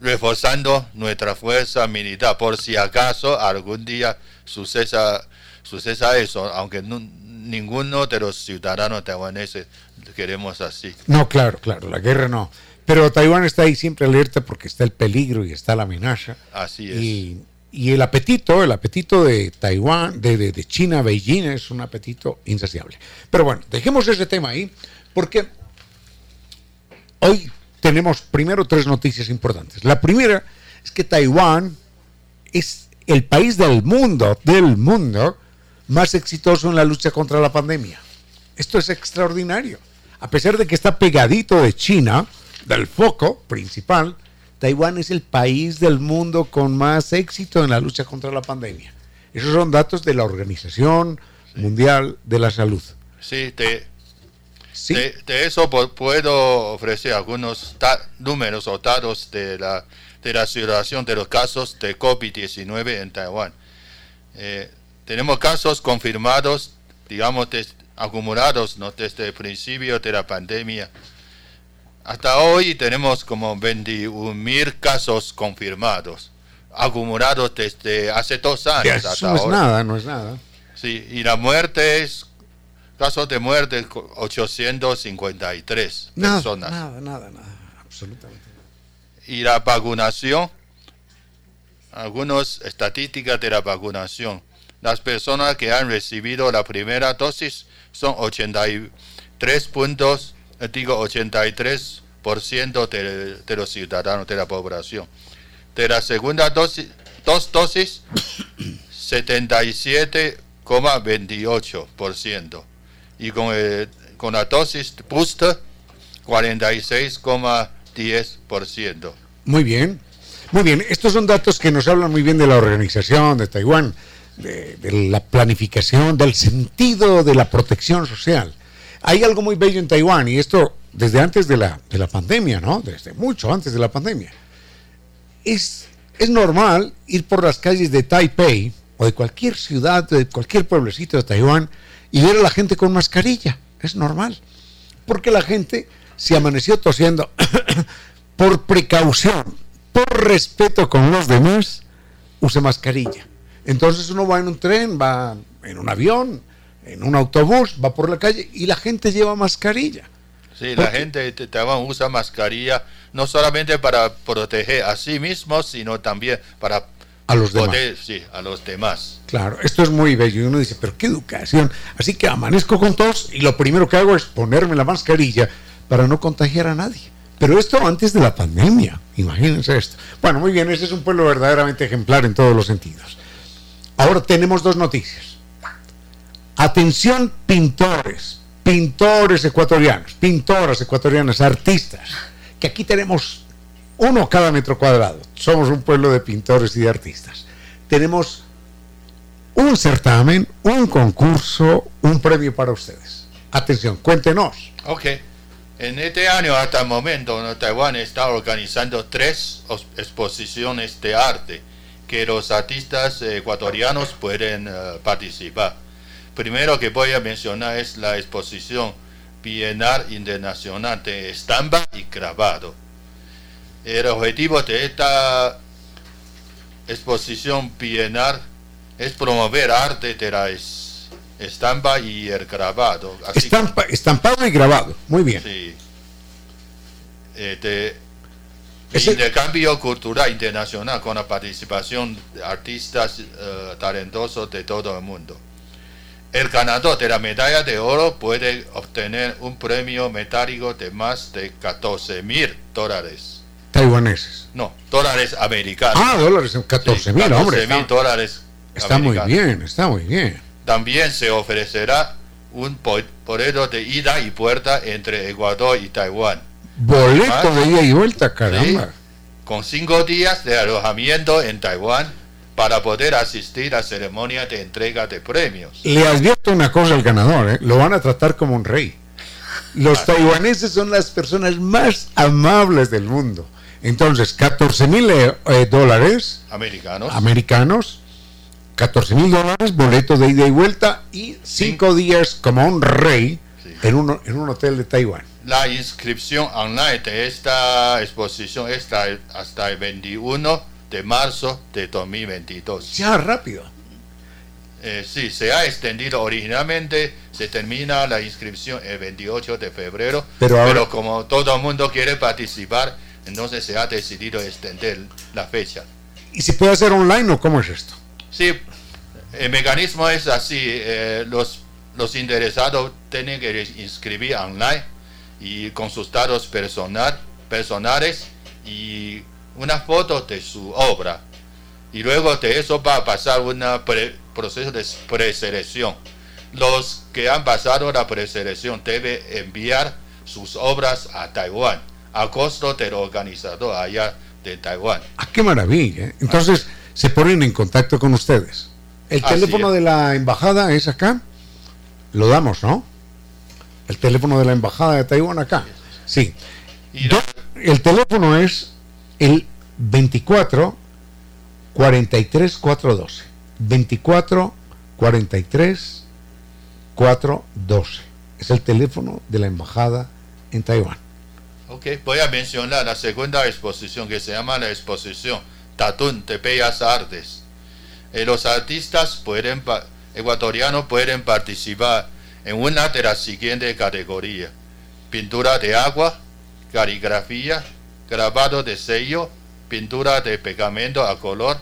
reforzando nuestra fuerza militar, por si acaso algún día sucesa, sucesa eso, aunque ninguno de los ciudadanos taiwaneses queremos así. No, claro, claro, la guerra no. Pero Taiwán está ahí siempre alerta porque está el peligro y está la amenaza. Así es. Y, el apetito, el apetito de Taiwán, de, de, China, Beijing, es un apetito insaciable. Pero bueno, dejemos ese tema ahí, porque hoy tenemos primero tres noticias importantes. La primera es que Taiwán es el país del mundo, del mundo, más exitoso en la lucha contra la pandemia. Esto es extraordinario. A pesar de que está pegadito de China, del foco principal, Taiwán es el país del mundo con más éxito en la lucha contra la pandemia. Esos son datos de la Organización Mundial de la Salud. Sí, de, de, eso puedo ofrecer algunos números o datos de la, de la situación de los casos de COVID-19 en Taiwán. Eh, tenemos casos confirmados, digamos, acumulados ¿no? desde el principio de la pandemia hasta hoy tenemos como 21 mil casos confirmados, acumulados desde hace dos años. Hasta no es nada, no es nada. Sí, y la muerte es, casos de muerte 853 personas. Nada, nada, nada, absolutamente. Y la vacunación, algunas estadísticas de la vacunación. Las personas que han recibido la primera dosis son 83 puntos digo 83% de, de los ciudadanos de la población. De la segunda dosis, dos dosis, 77,28%. Y con, con la dosis booster, 46,10%. Muy bien. Muy bien, estos son datos que nos hablan muy bien de la organización de Taiwán, de, la planificación, del sentido de la protección social. Hay algo muy bello en Taiwán y esto desde antes de la, de la pandemia, ¿no? Desde mucho antes de la pandemia. Es, es normal ir por las calles de Taipei o de cualquier ciudad, de cualquier pueblecito de Taiwán y ver a la gente con mascarilla. Es normal. Porque la gente se amaneció tosiendo por precaución, por respeto con los demás, use mascarilla. Entonces uno va en un tren, va en un avión, en un autobús, va por la calle y la gente lleva mascarilla. Sí, la gente Taiwán usa mascarilla no solamente para proteger a sí mismos, sino también para a los demás. sí, a los demás. Claro, esto es muy bello. Y uno dice, pero qué educación. Así que amanezco con tos y lo primero que hago es ponerme la mascarilla para no contagiar a nadie. Pero esto antes de la pandemia, imagínense esto. Bueno, muy bien, este es un pueblo verdaderamente ejemplar en todos los sentidos. Ahora tenemos dos noticias. Atención pintores, pintores ecuatorianos, pintoras ecuatorianas, artistas, que aquí tenemos uno cada metro cuadrado. Somos un pueblo de pintores y de artistas. Tenemos un certamen, un concurso, un premio para ustedes. Atención, cuéntenos. Ok. En este año, hasta el momento, Taiwán está organizando tres exposiciones de arte que los artistas ecuatorianos pueden eh, participar primero que voy a mencionar es la exposición Bienal Internacional de Estampa y Grabado. El objetivo de esta exposición bienal es promover arte de la estampa y el grabado. Estampa, estampado y grabado, muy bien. Sí. Este, intercambio cultural internacional con la participación de artistas eh, talentosos de todo el mundo. El ganador de la medalla de oro puede obtener un premio metálico de más de 14 mil dólares. Taiwaneses. No, dólares americanos. Ah, dólares, 14 mil, hombre. 14 mil dólares. Está muy bien, está muy bien. También se ofrecerá un boleto de ida y vuelta entre Ecuador y Taiwán. Boleto de ida y vuelta, caramba. con cinco días de alojamiento en Taiwán para poder asistir a ceremonia de entrega de premios. Le advierto una cosa al ganador, ¿eh? lo van a tratar como un rey. Los taiwaneses son las personas más amables del mundo. Entonces, 14 mil eh, eh, dólares americanos. americanos, 14 mil dólares, boleto de ida y vuelta y cinco días como un rey en, un, en un hotel de Taiwán. La inscripción online de esta exposición está hasta el 21 de marzo de 2022. Ya, rápido. Eh, sí, se ha extendido originalmente, se termina la inscripción el 28 de febrero, pero, como todo el mundo quiere participar, entonces se ha decidido extender la fecha. ¿Y se puede hacer online o cómo es esto? Sí, el mecanismo es así, eh, los, los interesados tienen que inscribir online y con sus datos personal, personales y una foto de su obra y luego de eso va a pasar un proceso de preselección. Los que han pasado la preselección deben enviar sus obras a Taiwán a costo del organizador. Allá de Taiwán. Ah, qué maravilla. ¿eh? Entonces, se ponen en contacto con ustedes. El Así teléfono es. de la embajada es acá. Lo damos, ¿no? El teléfono de la embajada de Taiwán acá. Sí. Y el teléfono es el 24 43 412. 24 43 412. Es el teléfono de la embajada en Taiwán. Ok, voy a mencionar la segunda exposición que se llama la exposición Tatún de Bellas Artes. Eh, los artistas pueden ecuatorianos pueden participar en una de las siguientes categorías. Pintura de agua, caligrafía, grabado de sello, pintura de pegamento a color,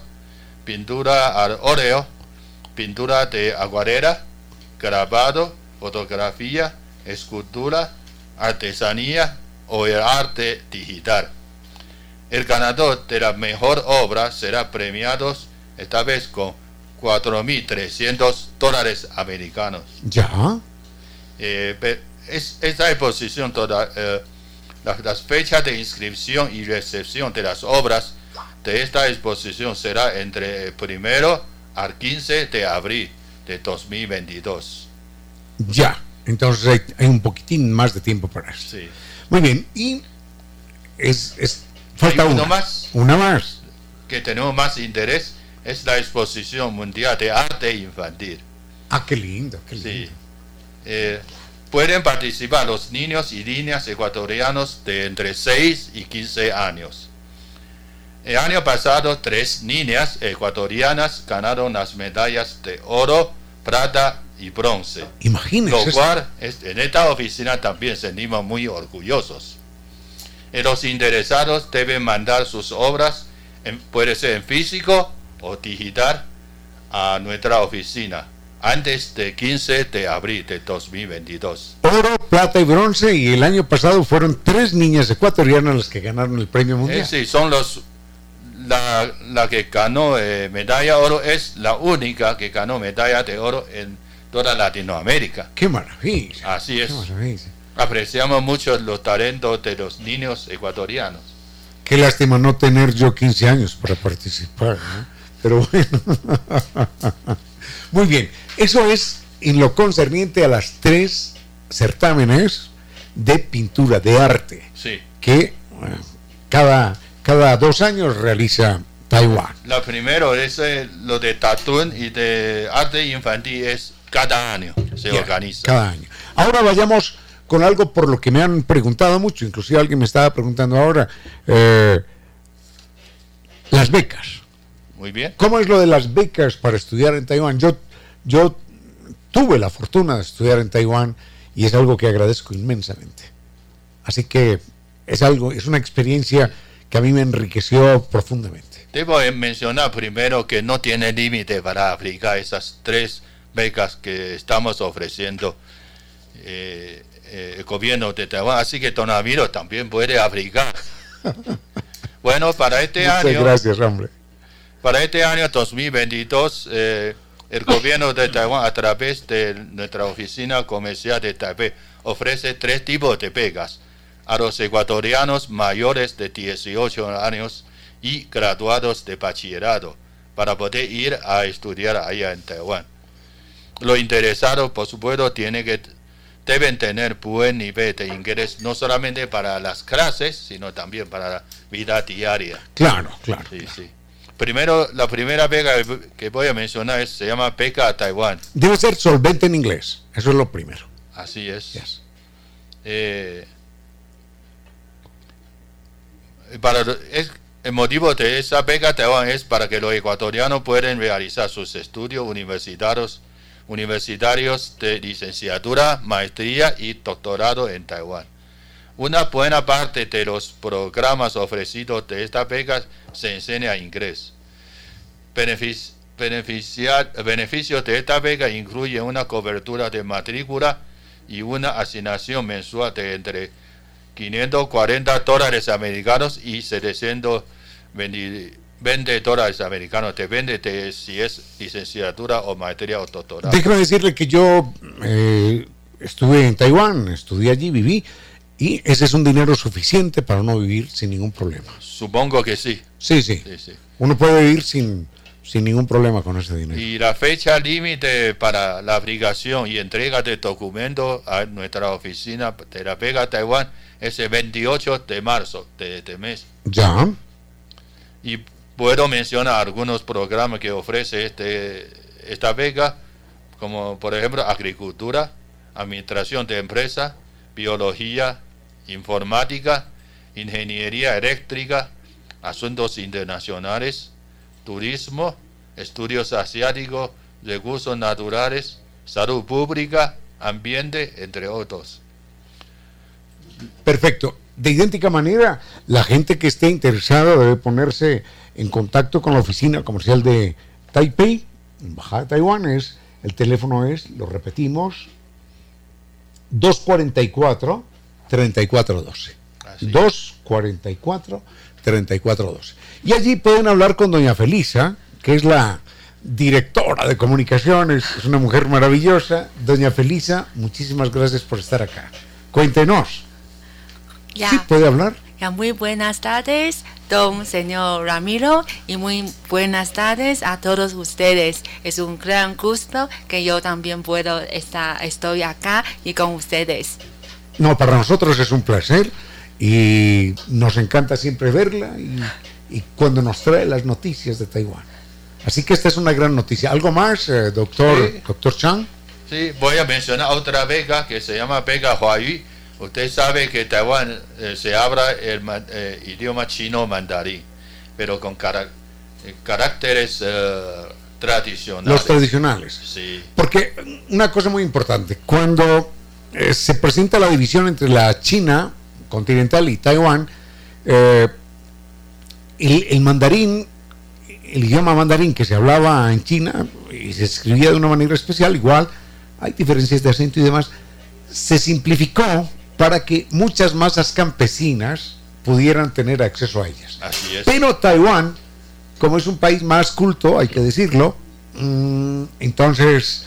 pintura al óleo, pintura de acuarela, grabado, fotografía, escultura, artesanía o el arte digital. El ganador de la mejor obra será premiado esta vez con 4.300 dólares americanos. Ya. Eh, es, esta exposición, toda, eh, las, las fechas de inscripción y recepción de las obras de esta exposición será entre el primero al 15 de abril de 2022. Ya. Entonces hay, un poquitín más de tiempo para eso. Sí. Muy bien. Y es, es falta una. más. Una más. que tenemos más interés es la exposición mundial de arte infantil. Ah, qué lindo, qué lindo. Sí. Eh, pueden participar los niños y niñas ecuatorianos de entre 6 y 15 años. El año pasado, tres niñas ecuatorianas ganaron las medallas de oro, plata y bronce. Imagínese. Lo cual, en esta oficina también sentimos muy orgullosos. Y los interesados deben mandar sus obras, en- puede ser en físico o digital, a nuestra oficina antes del 15 de abril de 2022. Oro, plata y bronce. Y el año pasado fueron tres niñas ecuatorianas las que ganaron el premio mundial. Eh, sí, son los la, la que ganó eh, medalla de oro es la única que ganó medalla de oro en toda Latinoamérica. Qué maravilla. Así es. Qué maravilla. Apreciamos mucho los talentos de los niños ecuatorianos. Qué lástima no tener yo 15 años para participar, ¿no? Pero bueno. Muy bien. Eso es en lo concerniente a las tres certámenes de pintura, de arte, Sí. que cada, cada dos años realiza Taiwán. La primero es eh, lo de tatún y de arte infantil es cada año se organiza. Cada año. Ahora vayamos con algo por lo que me han preguntado mucho, inclusive alguien me estaba preguntando ahora, eh, las becas. Muy bien. ¿Cómo es lo de las becas para estudiar en Taiwán? Yo, yo tuve la fortuna de estudiar en Taiwán y es algo que agradezco inmensamente. Así que es algo, es una experiencia que a mí me enriqueció profundamente. Debo eh, mencionar primero que no tiene límite para aplicar esas tres becas que estamos ofreciendo eh, eh, el gobierno de Taiwán. Así que Don Ramiro también puede aplicar. bueno, para este Muchas año, gracias, hombre. Para este año 2022, eh, el gobierno de Taiwán, a través de nuestra oficina comercial de Taipei, ofrece tres tipos de becas a los ecuatorianos mayores de 18 años y graduados de bachillerato para poder ir a estudiar allá en Taiwán. Los interesados, por supuesto, tienen que deben tener buen nivel de inglés, no solamente para las clases, sino también para la vida diaria. Claro, claro. Sí, sí. Primero, la primera beca que voy a mencionar es- se llama beca a Taiwán. Debe ser solvente en inglés. Eso es lo primero. Así es. Yes. Eh, para, es- el motivo de esa beca Taiwán es para que los ecuatorianos puedan realizar sus estudios universitarios, universitarios de licenciatura, maestría y doctorado en Taiwán. Una buena parte de los programas ofrecidos de esta beca se enseña inglés. Beneficios de esta beca incluyen una cobertura de matrícula y una asignación mensual de entre 540 dólares americanos y 720 dólares americanos. Depende de si es licenciatura o maestría o doctorado. Déjeme decirle que yo eh, estuve en Taiwán, estudié allí, viví, Y ese es un dinero suficiente para no vivir sin ningún problema. Supongo que sí. Sí, sí. sí, sí. Uno puede vivir sin, sin ningún problema con ese dinero. Y la fecha límite para la aplicación y entrega de documentos a nuestra oficina de la Pega Taiwán es el 28 de marzo de este mes. Ya. Y puedo mencionar algunos programas que ofrece este, esta beca, como por ejemplo agricultura, administración de empresa, biología, informática, ingeniería eléctrica, asuntos internacionales, turismo, estudios asiáticos, recursos naturales, salud pública, ambiente, entre otros. Perfecto. De idéntica manera, la gente que esté interesada debe ponerse en contacto con la oficina comercial de Taipei, Embajada de Taiwán. Es, el teléfono es, lo repetimos, 244 3412. Así es. 244 3412. Y allí pueden hablar con doña Felisa, que es la directora de comunicaciones, es una mujer maravillosa. Doña Felisa, muchísimas gracias por estar acá. Cuéntenos. Ya, ¿Sí puede hablar? ya muy buenas tardes, don señor Ramiro, y muy buenas tardes a todos ustedes. Es un gran gusto que yo también puedo estar, estoy acá y con ustedes. No, para nosotros es un placer y nos encanta siempre verla y, y cuando nos trae las noticias de Taiwán. Así que esta es una gran noticia. ¿Algo más, eh, doctor, Sí. doctor Chang? Sí, voy a mencionar otra beca que se llama beca Huayu. Usted sabe que Taiwán eh, se habla el eh, idioma chino mandarín, pero con cara- eh, caracteres eh, tradicionales. Los tradicionales. Sí, Porque una cosa muy importante, cuando eh, se presenta la división entre la China continental y Taiwán, eh, el, el mandarín, el idioma mandarín que se hablaba en China y se escribía de una manera especial, igual hay diferencias de acento y demás, se simplificó para que muchas masas campesinas pudieran tener acceso a ellas. así es. Pero Taiwán, como es un país más culto, hay que decirlo, mm, entonces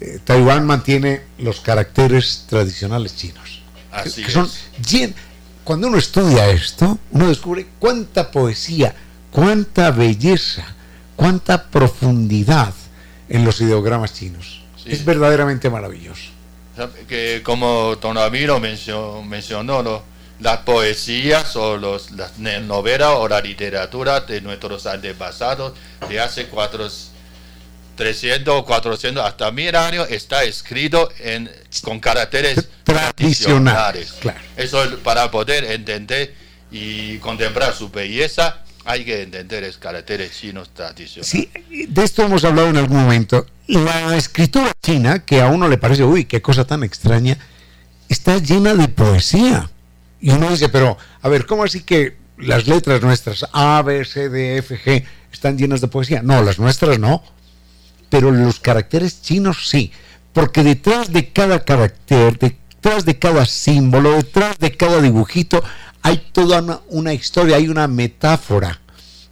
eh, Taiwán mantiene los caracteres tradicionales chinos. Así que son es. Cuando uno estudia esto, uno descubre cuánta poesía, cuánta belleza, cuánta profundidad en los ideogramas chinos. Sí. Es verdaderamente maravilloso. Que como Don Ramiro mencionó, mencionó ¿no? las poesías o los, las novelas o la literatura de nuestros antepasados de hace cuatro, 300 o 400 hasta mil años está escrito en, con caracteres Tradicionales, tradicionales. claro. Eso es para poder entender y contemplar su belleza hay que entender los caracteres chinos tradicionales. Sí, de esto hemos hablado en algún momento. La escritura china, que a uno le parece, uy, qué cosa tan extraña, está llena de poesía. Y uno dice, pero, a ver, ¿cómo así que las letras nuestras, A, B, C, D, F, G, están llenas de poesía? No, las nuestras no. Pero los caracteres chinos sí. Porque detrás de cada carácter, detrás de cada símbolo, detrás de cada dibujito, hay toda una, una historia, hay una metáfora,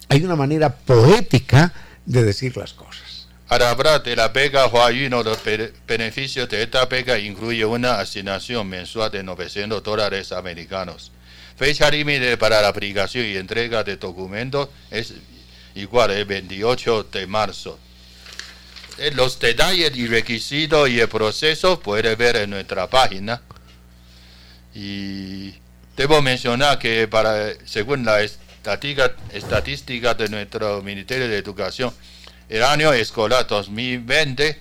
hay una manera poética de decir las cosas. Al hablar de la beca Huayu, ¿no? los be- beneficios de esta beca incluye una asignación mensual de 900 dólares americanos. Fecha límite para la aplicación y entrega de documentos es igual, el 28 de marzo. Eh, Los detalles y requisitos y el proceso puede ver en nuestra página. Y debo mencionar que para, según la estática- estadística de nuestro Ministerio de Educación, el año escolar 2020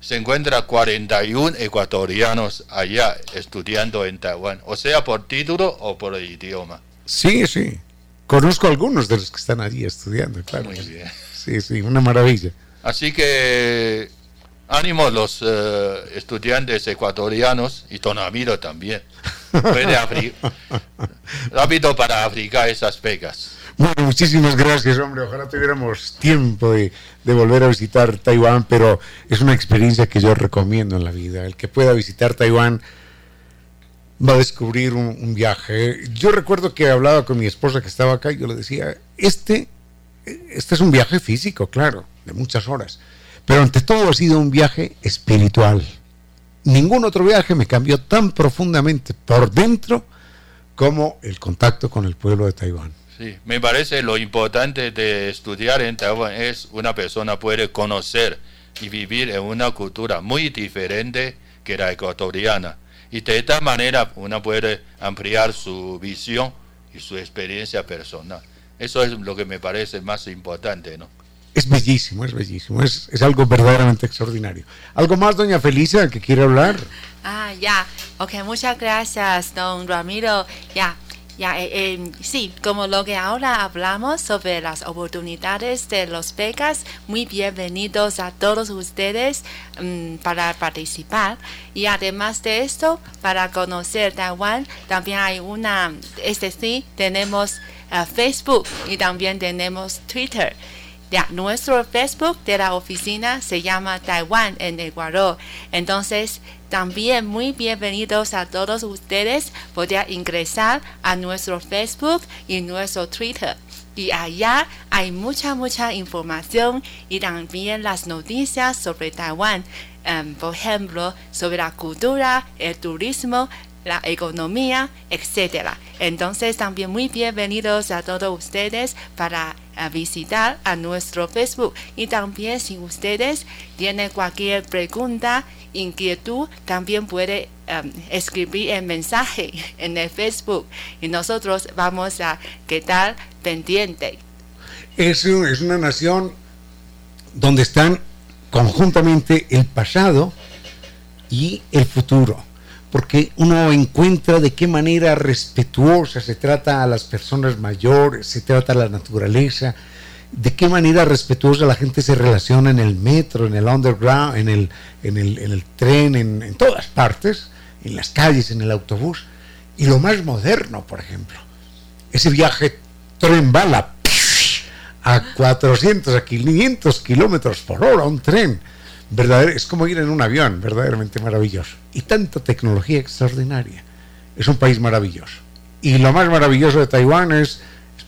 se encuentra 41 ecuatorianos allá estudiando en Taiwán, o sea por título o por idioma. Sí, sí. Conozco algunos de los que están allí estudiando, claro. Muy bien. Sí, sí, una maravilla. Así que ánimo los eh, estudiantes ecuatorianos y Tonamiro también. Puede abrir rápido para aplicar esas becas. Bueno, muchísimas gracias, hombre. Ojalá tuviéramos tiempo de, de volver a visitar Taiwán, pero es una experiencia que yo recomiendo en la vida. El que pueda visitar Taiwán va a descubrir un, un viaje. Yo recuerdo que hablaba con mi esposa que estaba acá y yo le decía, este, este es un viaje físico, claro, de muchas horas, pero ante todo ha sido un viaje espiritual. Ningún otro viaje me cambió tan profundamente por dentro como el contacto con el pueblo de Taiwán. Sí, me parece lo importante de estudiar en Taiwán es una persona puede conocer y vivir en una cultura muy diferente que la ecuatoriana. Y de esta manera uno puede ampliar su visión y su experiencia personal. Eso es lo que me parece más importante, ¿no? Es bellísimo, es bellísimo, es, es algo verdaderamente extraordinario. ¿Algo más, doña Felicia, que quiere hablar? Ah, ya. Ok, muchas gracias, don Ramiro. Ya, ya, eh, eh, sí, como lo que ahora hablamos sobre las oportunidades de los becas, muy bienvenidos a todos ustedes mm, para participar. Y además de esto, para conocer Taiwán, también hay una, es decir, tenemos eh, Facebook y también tenemos Twitter. Nuestro Facebook de la oficina se llama Taiwán en Ecuador. Entonces, también muy bienvenidos a todos ustedes. Podría ingresar a nuestro Facebook y nuestro Twitter. Y allá hay mucha, mucha información y también las noticias sobre Taiwán. Em, por ejemplo, sobre la cultura, el turismo, la economía, etcétera. Entonces también muy bienvenidos a todos ustedes para eh, visitar a nuestro Facebook y también si ustedes tienen cualquier pregunta, inquietud, también puede em, escribir el mensaje en el Facebook y nosotros vamos a quedar pendiente. Es, es una nación donde están conjuntamente el pasado y el futuro porque uno encuentra de qué manera respetuosa se trata a las personas mayores, se trata a la naturaleza, de qué manera respetuosa la gente se relaciona en el metro, en el underground, en el, en el, tren, en, en, todas partes, en las calles, en el autobús. Y lo más moderno, por ejemplo, ese viaje tren bala a 400, a 500 kilómetros por hora, un tren es como ir en un avión, verdaderamente maravilloso. Y tanta tecnología extraordinaria. Es un país maravilloso. Y lo más maravilloso de Taiwán es,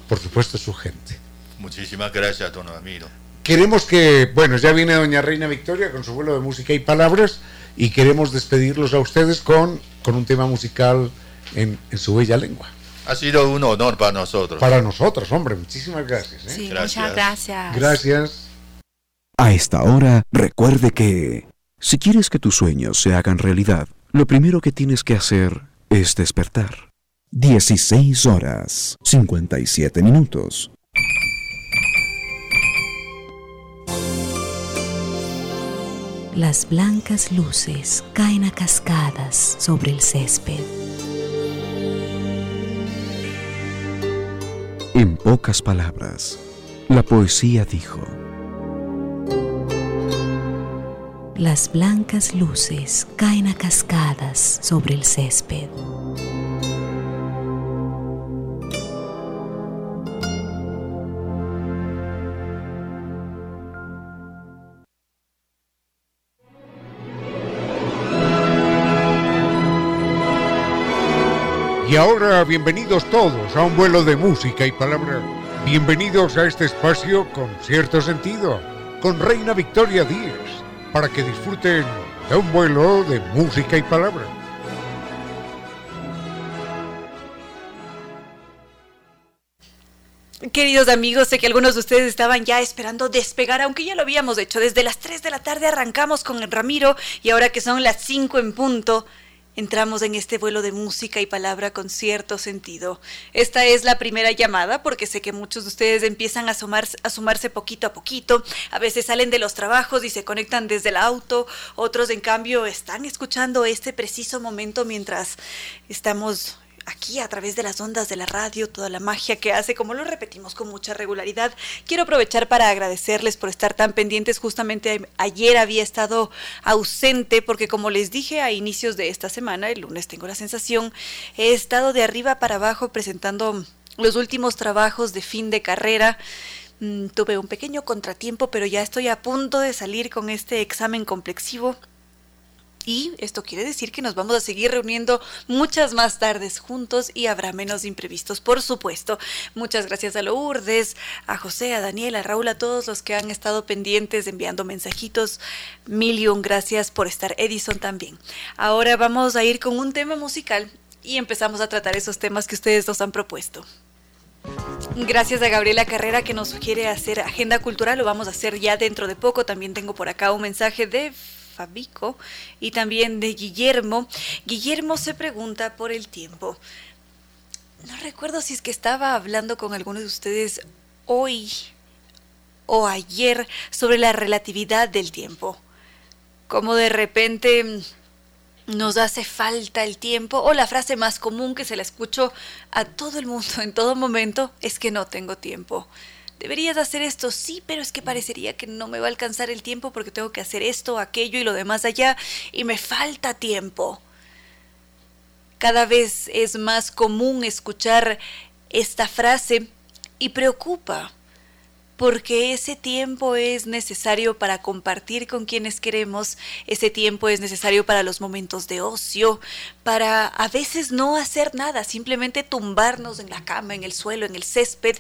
por supuesto, su gente. Muchísimas gracias, don Ramiro. Queremos que, bueno, ya viene doña Reina Victoria con su vuelo de música y palabras y queremos despedirlos a ustedes con, con un tema musical en, su bella lengua. Ha sido un honor para nosotros. Para nosotros, hombre, muchísimas gracias. ¿eh? Sí, muchas gracias. Gracias. A esta hora, recuerde que si quieres que tus sueños se hagan realidad, lo primero que tienes que hacer es despertar. 16 horas 57 minutos. Las blancas luces caen a cascadas sobre el césped. En pocas palabras, la poesía dijo, las blancas luces caen a cascadas sobre el césped. Y ahora bienvenidos todos a un vuelo de música y palabra. Bienvenidos a este espacio con cierto sentido, con Reina Victoria Díaz para que disfruten de un vuelo de música y palabra. Queridos amigos, sé que algunos de ustedes estaban ya esperando despegar, aunque ya lo habíamos hecho. Desde las 3 de la tarde arrancamos con el Ramiro y ahora que son las 5 en punto, entramos en este vuelo de música y palabra con cierto sentido. Esta es la primera llamada porque sé que muchos de ustedes empiezan a, sumarse, a sumarse poquito a poquito. A veces salen de los trabajos y se conectan desde el auto. Otros, en cambio, están escuchando este preciso momento mientras estamos aquí a través de las ondas de la radio, toda la magia que hace, como lo repetimos con mucha regularidad. Quiero aprovechar para agradecerles por estar tan pendientes. Justamente ayer había estado ausente porque como les dije a inicios de esta semana, el lunes tengo la sensación, he estado de arriba para abajo presentando los últimos trabajos de fin de carrera. Mm, tuve un pequeño contratiempo, pero ya estoy a punto de salir con este examen complexivo y esto quiere decir que nos vamos a seguir reuniendo muchas más tardes juntos y habrá menos imprevistos, por supuesto. Muchas gracias a Lourdes, a José, a Daniel, a Raúl, a todos los que han estado pendientes enviando mensajitos. Million gracias por estar, Edison también. Ahora vamos a ir con un tema musical y empezamos a tratar esos temas que ustedes nos han propuesto. Gracias a Gabriela Carrera que nos sugiere hacer agenda cultural, lo vamos a hacer ya dentro de poco. También tengo por acá un mensaje de Fabico y también de Guillermo. Guillermo se pregunta por el tiempo. No recuerdo si es que estaba hablando con algunos de ustedes hoy o ayer sobre la relatividad del tiempo. Como de repente nos hace falta el tiempo o la frase más común que se la escucho a todo el mundo en todo momento es que no tengo tiempo. Deberías hacer esto, sí, pero es que parecería que no me va a alcanzar el tiempo porque tengo que hacer esto, aquello y lo demás allá y me falta tiempo. Cada vez es más común escuchar esta frase y preocupa porque ese tiempo es necesario para compartir con quienes queremos, ese tiempo es necesario para los momentos de ocio, para a veces no hacer nada, simplemente tumbarnos en la cama, en el suelo, en el césped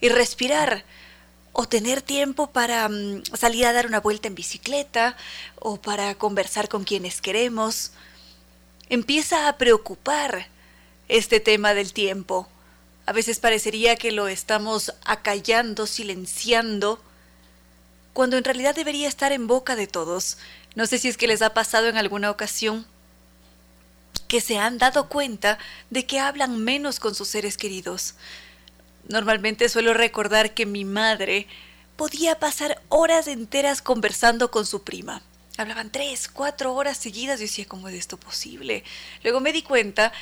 y respirar. O tener tiempo para mm, salir a dar una vuelta en bicicleta o para conversar con quienes queremos. Empieza a preocupar este tema del tiempo a veces parecería que lo estamos acallando, silenciando, cuando en realidad debería estar en boca de todos. No sé si es que les ha pasado en alguna ocasión que se han dado cuenta de que hablan menos con sus seres queridos. Normalmente suelo recordar que mi madre podía pasar horas enteras conversando con su prima. Hablaban tres, cuatro horas seguidas y decía, ¿cómo es esto posible? Luego me di cuenta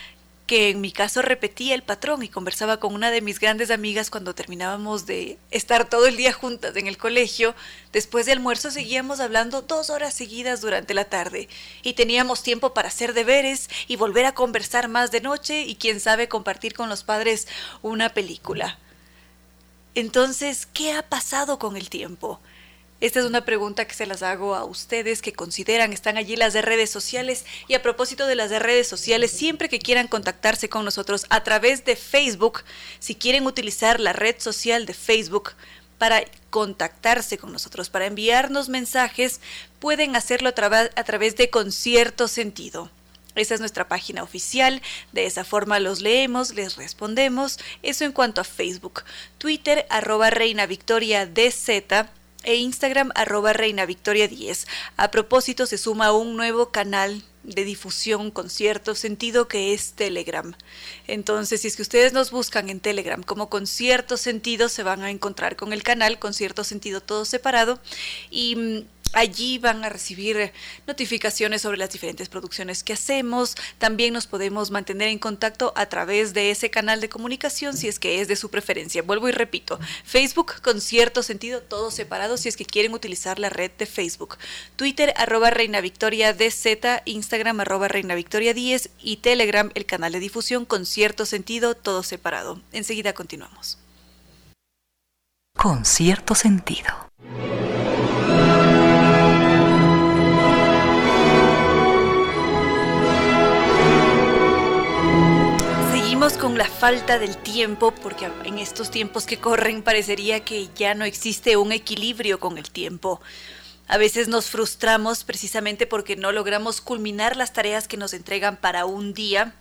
que en mi caso repetía el patrón y conversaba con una de mis grandes amigas cuando terminábamos de estar todo el día juntas en el colegio. Después de almuerzo seguíamos hablando dos horas seguidas durante la tarde y teníamos tiempo para hacer deberes y volver a conversar más de noche y quién sabe compartir con los padres una película. Entonces, ¿qué ha pasado con el tiempo? Esta es una pregunta que se las hago a ustedes que consideran, están allí las de redes sociales y a propósito de las de redes sociales, siempre que quieran contactarse con nosotros a través de Facebook, si quieren utilizar la red social de Facebook para contactarse con nosotros, para enviarnos mensajes, pueden hacerlo a, través de Concierto Sentido. Esa es nuestra página oficial, de esa forma los leemos, les respondemos. Eso en cuanto a Facebook. Twitter, arroba Reina Victoria e Instagram arroba Reina Victoria 10. A propósito, se suma un nuevo canal de difusión con cierto sentido que es Telegram. Entonces, si es que ustedes nos buscan en Telegram como con cierto sentido, se van a encontrar con el canal con cierto sentido todo separado y mm, Allí van a recibir notificaciones sobre las diferentes producciones que hacemos. También nos podemos mantener en contacto a través de ese canal de comunicación si es que es de su preferencia. Vuelvo y repito, Facebook con cierto sentido, todos separados si es que quieren utilizar la red de Facebook. Twitter arroba Reina Victoria DZ, Instagram arroba Reina Victoria 10 y Telegram el canal de difusión con cierto sentido, todo separado. Enseguida continuamos. Con cierto sentido. Con la falta del tiempo, porque en estos tiempos que corren parecería que ya no existe un equilibrio con el tiempo. A veces nos frustramos precisamente porque no logramos culminar las tareas que nos entregan para un día.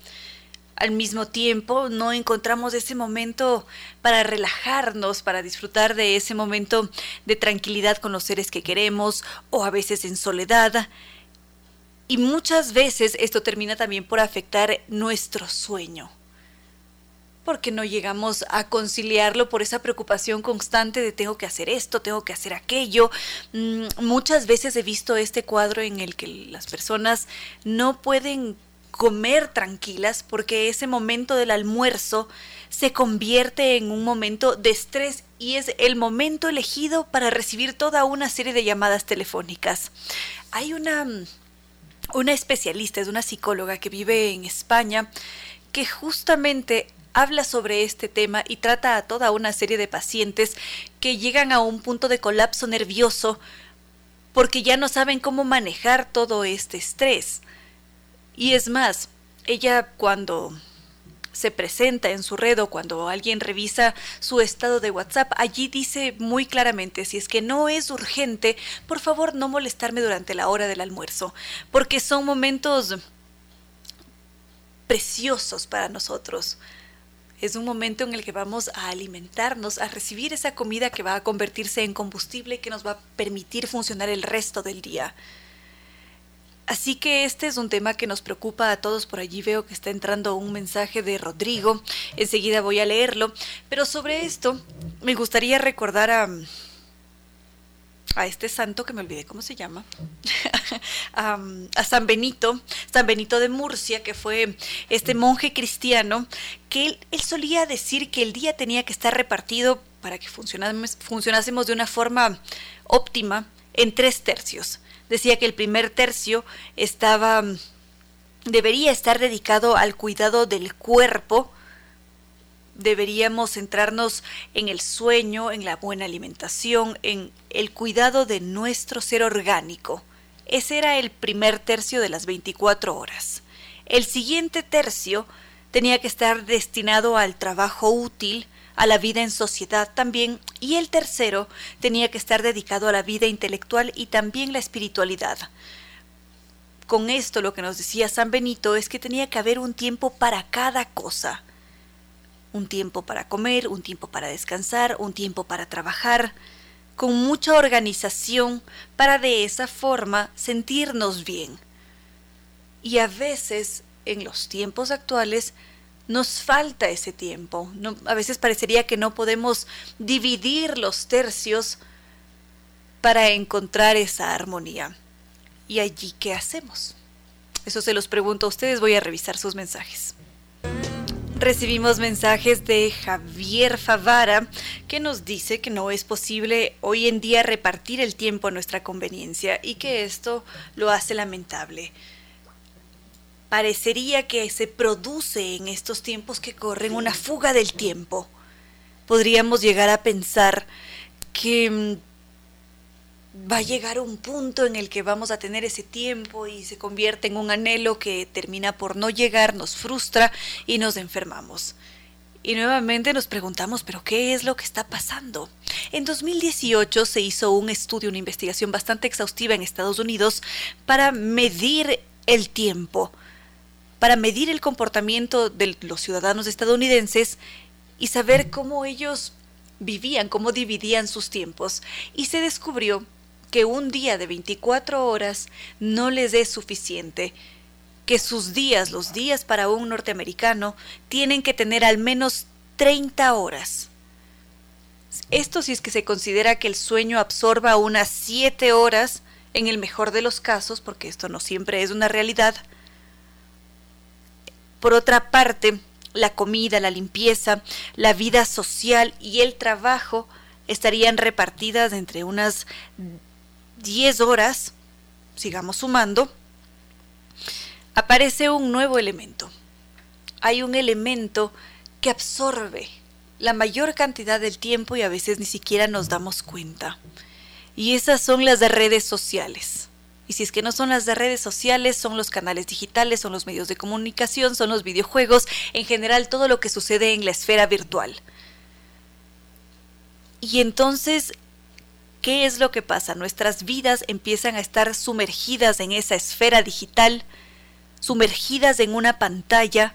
Al mismo tiempo, no encontramos ese momento para relajarnos, para disfrutar de ese momento de tranquilidad con los seres que queremos o a veces en soledad. Y muchas veces esto termina también por afectar nuestro sueño porque no llegamos a conciliarlo por esa preocupación constante de tengo que hacer esto, tengo que hacer aquello. Mm, muchas veces he visto este cuadro en el que las personas no pueden comer tranquilas porque ese momento del almuerzo se convierte en un momento de estrés y es el momento elegido para recibir toda una serie de llamadas telefónicas. Hay una, una especialista, es una psicóloga que vive en España, que justamente habla sobre este tema y trata a toda una serie de pacientes que llegan a un punto de colapso nervioso porque ya no saben cómo manejar todo este estrés. Y es más, ella cuando se presenta en su red o cuando alguien revisa su estado de WhatsApp, allí dice muy claramente, si es que no es urgente, por favor no molestarme durante la hora del almuerzo, porque son momentos preciosos para nosotros. Es un momento en el que vamos a alimentarnos, a recibir esa comida que va a convertirse en combustible y que nos va a permitir funcionar el resto del día. Así que este es un tema que nos preocupa a todos. Por allí veo que está entrando un mensaje de Rodrigo. Enseguida voy a leerlo. Pero sobre esto me gustaría recordar a, a este santo que me olvidé cómo se llama, a, San Benito, San Benito de Murcia, que fue este monje cristiano, que él, él solía decir que el día tenía que estar repartido para que funcionásemos de una forma óptima en tres tercios decía que el primer tercio estaba debería estar dedicado al cuidado del cuerpo. Deberíamos centrarnos en el sueño, en la buena alimentación, en el cuidado de nuestro ser orgánico. Ese era el primer tercio de las 24 horas. El siguiente tercio tenía que estar destinado al trabajo útil, a la vida en sociedad también, y el tercero tenía que estar dedicado a la vida intelectual y también la espiritualidad. Con esto lo que nos decía San Benito es que tenía que haber un tiempo para cada cosa. Un tiempo para comer, un tiempo para descansar, un tiempo para trabajar, con mucha organización para de esa forma sentirnos bien. Y a veces, en los tiempos actuales, nos falta ese tiempo. a veces parecería que no podemos dividir los tercios para encontrar esa armonía. ¿Y allí qué hacemos? Eso se los pregunto a ustedes, voy a revisar sus mensajes. Recibimos mensajes de Javier Favara que nos dice que no es posible hoy en día repartir el tiempo a nuestra conveniencia y que esto lo hace lamentable parecería que se produce en estos tiempos que corren una fuga del tiempo. Podríamos llegar a pensar que mm, va a llegar un punto en el que vamos a tener ese tiempo y se convierte en un anhelo que termina por no llegar, nos frustra y nos enfermamos. Y nuevamente nos preguntamos, ¿pero qué es lo que está pasando? En 2018 se hizo un estudio, una investigación bastante exhaustiva en Estados Unidos para medir el tiempo para medir el comportamiento de los ciudadanos estadounidenses y saber cómo ellos vivían, cómo dividían sus tiempos. Y se descubrió que un día de 24 horas no les es suficiente, que sus días, los días para un norteamericano, tienen que tener al menos 30 horas. Esto si es que se considera que el sueño absorba unas 7 horas, en el mejor de los casos, porque esto no siempre es una realidad, por otra parte, la comida, la limpieza, la vida social y el trabajo estarían repartidas entre unas 10 horas, sigamos sumando, aparece un nuevo elemento. Hay un elemento que absorbe la mayor cantidad del tiempo y a veces ni siquiera nos damos cuenta. Y esas son las redes sociales. Y si es que no son las de redes sociales, son los canales digitales, son los medios de comunicación, son los videojuegos, en general todo lo que sucede en la esfera virtual. Y entonces, ¿qué es lo que pasa? Nuestras vidas empiezan a estar sumergidas en esa esfera digital, sumergidas en una pantalla,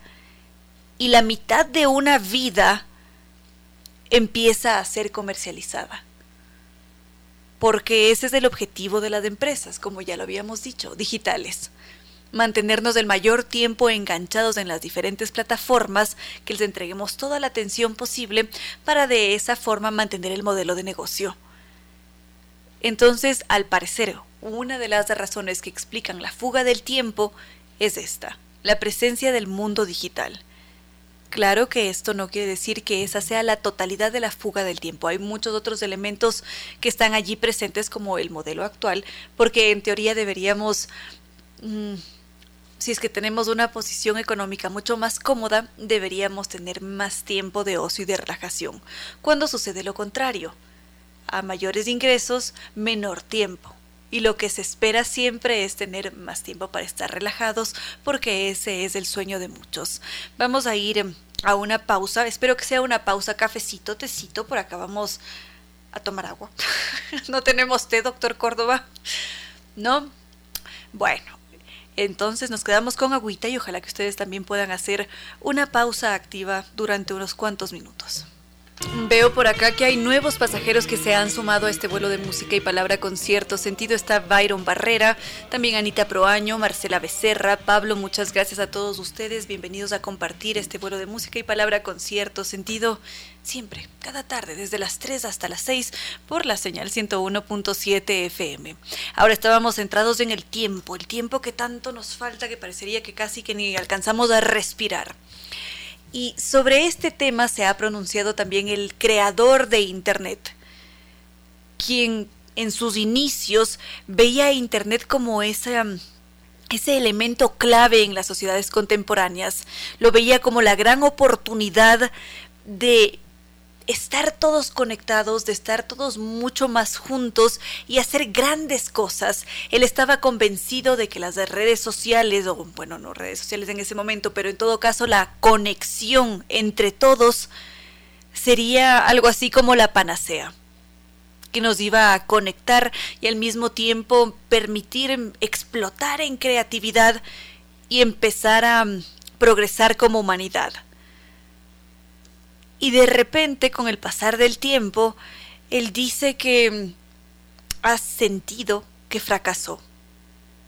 y la mitad de una vida empieza a ser comercializada porque ese es el objetivo de las empresas, como ya lo habíamos dicho, digitales. Mantenernos el mayor tiempo enganchados en las diferentes plataformas, que les entreguemos toda la atención posible para de esa forma mantener el modelo de negocio. Entonces, al parecer, una de las razones que explican la fuga del tiempo es esta, la presencia del mundo digital. Claro que esto no quiere decir que esa sea la totalidad de la fuga del tiempo. Hay muchos otros elementos que están allí presentes como el modelo actual, porque en teoría deberíamos, mm, si es que tenemos una posición económica mucho más cómoda, deberíamos tener más tiempo de ocio y de relajación. Cuando sucede lo contrario, a mayores ingresos, menor tiempo y lo que se espera siempre es tener más tiempo para estar relajados porque ese es el sueño de muchos. Vamos a ir em, a una pausa, espero que sea una pausa, cafecito, tecito, por acá vamos a tomar agua. no tenemos té, doctor Córdoba. ¿No? Bueno, Entonces nos quedamos con agüita y ojalá que ustedes también puedan hacer una pausa activa durante unos cuantos minutos. Veo por acá que hay nuevos pasajeros que se han sumado a este vuelo de música y palabra con cierto sentido. Está Byron Barrera, también Anita Proaño, Marcela Becerra, Pablo, muchas gracias a todos ustedes. Bienvenidos a compartir este vuelo de música y palabra con cierto sentido. Siempre, cada tarde, desde las 3 hasta las 6, por la señal 101.7 FM. Ahora estábamos centrados en el tiempo, el tiempo que tanto nos falta que parecería que casi que ni alcanzamos a respirar. Y sobre este tema se ha pronunciado también el creador de Internet, quien en sus inicios veía a Internet como ese elemento clave en las sociedades contemporáneas. Lo veía como la gran oportunidad de estar todos conectados, de estar todos mucho más juntos y hacer grandes cosas. Él estaba convencido de que las redes sociales, o bueno, no redes sociales en ese momento, pero en todo caso la conexión entre todos sería algo así como la panacea que nos iba a conectar y al mismo tiempo permitir explotar en creatividad y empezar a progresar como humanidad. Y de repente, con el pasar del tiempo, él dice que ha sentido que fracasó,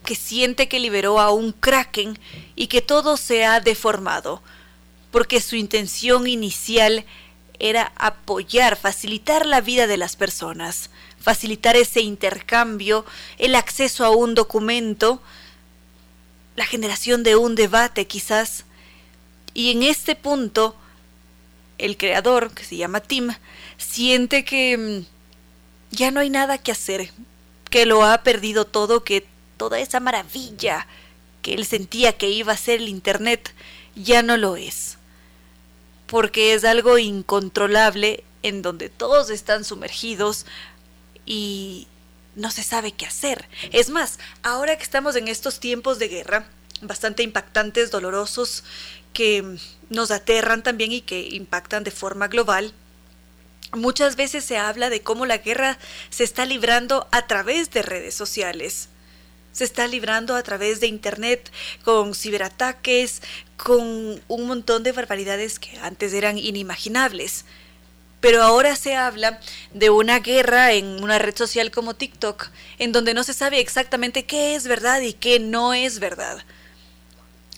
que siente que liberó a un kraken y que todo se ha deformado, porque su intención inicial era apoyar, facilitar la vida de las personas, facilitar ese intercambio, el acceso a un documento, la generación de un debate quizás. Y en este punto el creador, que se llama Tim, siente que mm, ya no hay nada que hacer, que lo ha perdido todo, que toda esa maravilla que él sentía que iba a ser el Internet ya no lo es. Porque es algo incontrolable en donde todos están sumergidos y no se sabe qué hacer. Es más, ahora que estamos en estos tiempos de guerra, bastante impactantes, dolorosos, que nos aterran también y que impactan de forma global. Muchas veces se habla de cómo la guerra se está librando a través de redes sociales. Se está librando a través de Internet con ciberataques, con un montón de barbaridades que antes eran inimaginables. Pero ahora se habla de una guerra en una red social como TikTok, en donde no se sabe exactamente qué es verdad y qué no es verdad.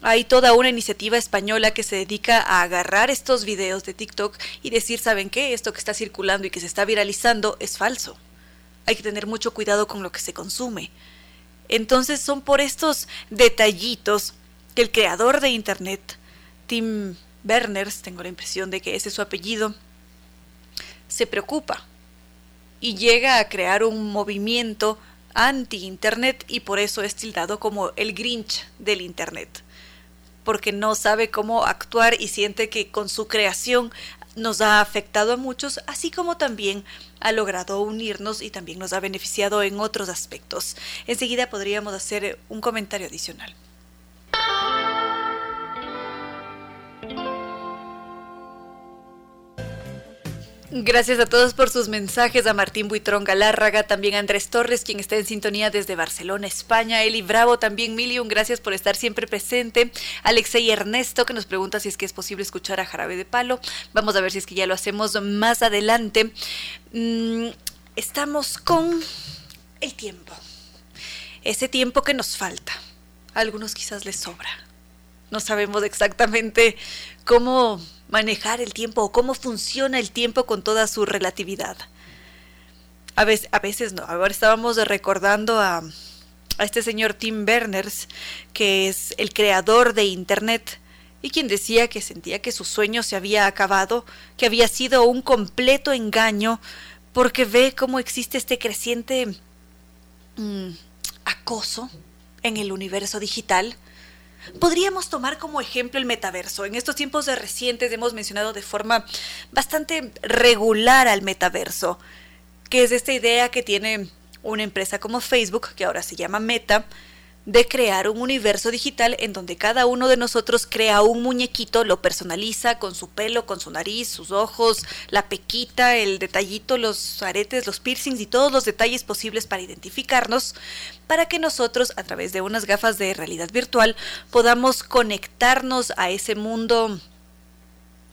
Hay toda una iniciativa española que se dedica a agarrar estos videos de TikTok y decir, ¿saben qué? Esto que está circulando y que se está viralizando es falso. Hay que tener mucho cuidado con lo que se consume. Entonces son por estos detallitos que el creador de Internet, Tim Berners, tengo la impresión de que ese es su apellido, se preocupa y llega a crear un movimiento anti-Internet y por eso es tildado como el Grinch del Internet porque no sabe cómo actuar y siente que con su creación nos ha afectado a muchos, así como también ha logrado unirnos y también nos ha beneficiado en otros aspectos. Enseguida podríamos hacer un comentario adicional. Gracias a todos por sus mensajes, a Martín Buitrón Galárraga, también a Andrés Torres, quien está en sintonía desde Barcelona, España, Eli Bravo, también Milium, gracias por estar siempre presente, Alexei Ernesto, que nos pregunta si es que es posible escuchar a Jarabe de Palo, vamos a ver si es que ya lo hacemos más adelante. Mm, estamos con el tiempo, ese tiempo que nos falta, a algunos quizás les sobra, no sabemos exactamente cómo manejar el tiempo o cómo funciona el tiempo con toda su relatividad. A veces, a veces no. Ahora estábamos recordando a, a este señor Tim Berners, que es el creador de Internet y quien decía que sentía que su sueño se había acabado, que había sido un completo engaño, porque ve cómo existe este creciente mm, acoso en el universo digital Podríamos tomar como ejemplo el metaverso. En estos tiempos de recientes hemos mencionado de forma bastante regular al metaverso, que es esta idea que tiene una empresa como Facebook, que ahora se llama Meta, de crear un universo digital en donde cada uno de nosotros crea un muñequito, lo personaliza con su pelo, con su nariz, sus ojos, la pequita, el detallito, los aretes, los piercings y todos los detalles posibles para identificarnos, para que nosotros a través de unas gafas de realidad virtual podamos conectarnos a ese mundo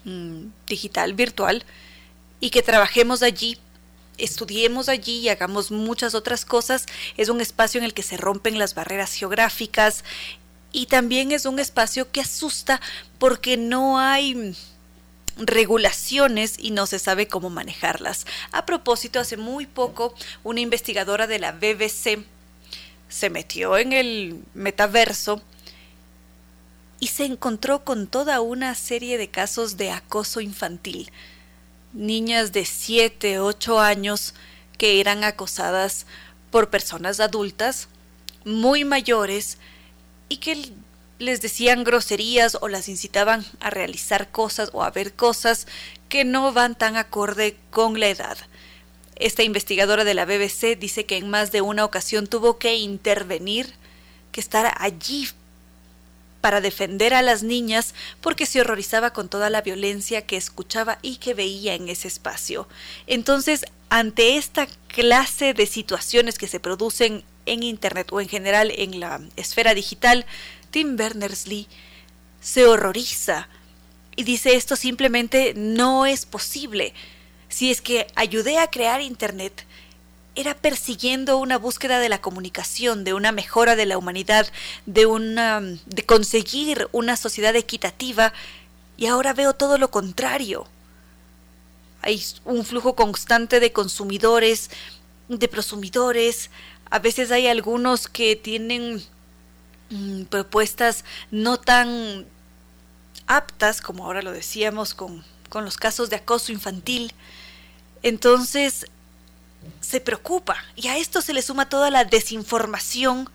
mm, digital, virtual, y que trabajemos allí estudiemos allí y hagamos muchas otras cosas. Es un espacio en el que se rompen las barreras geográficas y también es un espacio que asusta porque no hay regulaciones y no se sabe cómo manejarlas. A propósito, hace muy poco una investigadora de la BBC se metió en el metaverso y se encontró con toda una serie de casos de acoso infantil niñas de 7, 8 años que eran acosadas por personas adultas muy mayores y que les decían groserías o las incitaban a realizar cosas o a ver cosas que no van tan acorde con la edad. Esta investigadora de la BBC dice que en más de una ocasión tuvo que intervenir, que estar allí para defender a las niñas porque se horrorizaba con toda la violencia que escuchaba y que veía en ese espacio. Entonces, ante esta clase de situaciones que se producen en Internet o en general en la esfera digital, Tim Berners-Lee se horroriza y dice esto simplemente no es posible. Si es que ayudé a crear Internet, era persiguiendo una búsqueda de la comunicación, de una mejora de la humanidad, de una de conseguir una sociedad equitativa y ahora veo todo lo contrario. Hay un flujo constante de consumidores, de prosumidores, a veces hay algunos que tienen mm, propuestas no tan aptas, como ahora lo decíamos con, con los casos de acoso infantil. Entonces, se preocupa y a esto se le suma toda la desinformación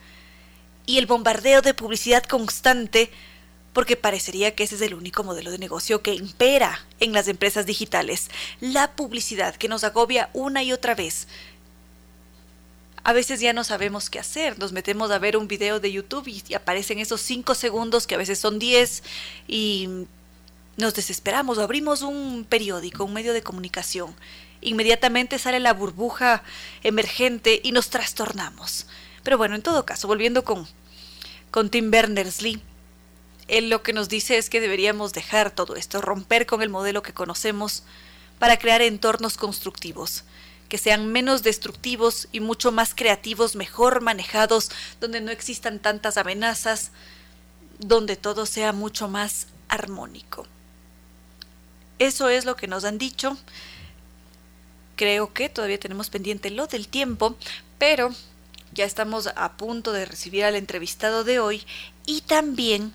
y el bombardeo de publicidad constante porque parecería que ese es el único modelo de negocio que impera en las empresas digitales, la publicidad que nos agobia una y otra vez. A veces ya no sabemos qué hacer, nos metemos a ver un video de YouTube y aparecen esos cinco segundos que a veces son 10 y nos desesperamos, abrimos un periódico, un medio de comunicación inmediatamente sale la burbuja emergente y nos trastornamos. Pero bueno, en todo caso, volviendo con, con Tim Berners-Lee, él lo que nos dice es que deberíamos dejar todo esto, romper con el modelo que conocemos para crear entornos constructivos, que sean menos destructivos y mucho más creativos, mejor manejados, donde no existan tantas amenazas, donde todo sea mucho más armónico. Eso es lo que nos han dicho creo que todavía tenemos pendiente lo del tiempo, pero ya estamos a punto de recibir al entrevistado de hoy y también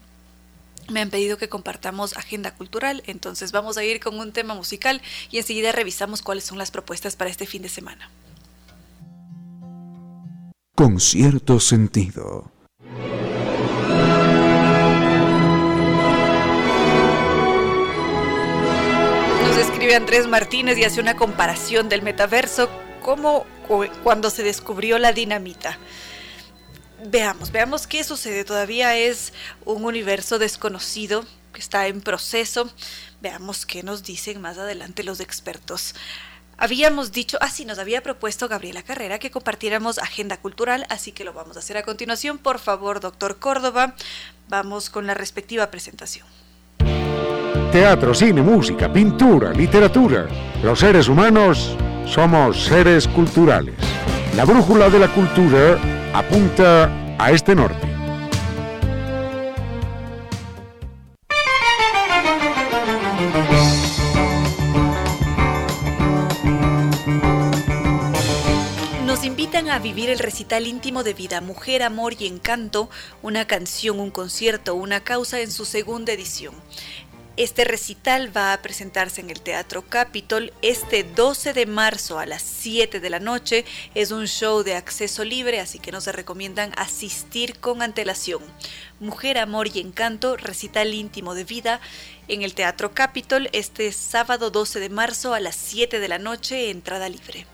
me han pedido que compartamos agenda cultural, entonces vamos a ir con un tema musical y enseguida revisamos cuáles son las propuestas para este fin de semana. Con cierto sentido. Escribe Andrés Martínez y hace una comparación del metaverso como cuando se descubrió la dinamita. Veamos, veamos qué sucede. Todavía es un universo desconocido que está en proceso. Veamos qué nos dicen más adelante los expertos. Habíamos dicho, ah sí, nos había propuesto Gabriela Carrera que compartiéramos agenda cultural, así que lo vamos a hacer a continuación. Por favor, doctor Córdoba, vamos con la respectiva presentación teatro, cine, música, pintura, literatura. Los seres humanos somos seres culturales. La brújula de la cultura apunta a este norte. Nos invitan a vivir el recital íntimo de Vida, Mujer, Amor y Encanto, una canción, un concierto, una causa en su segunda edición. Este recital va a presentarse en el Teatro Capitol este 12 de marzo a las 7 de la noche. Es un show de acceso libre, así que no se recomiendan asistir con antelación. Mujer, Amor y Encanto, recital íntimo de vida en el Teatro Capitol este sábado 12 de marzo a las 7 de la noche, entrada libre.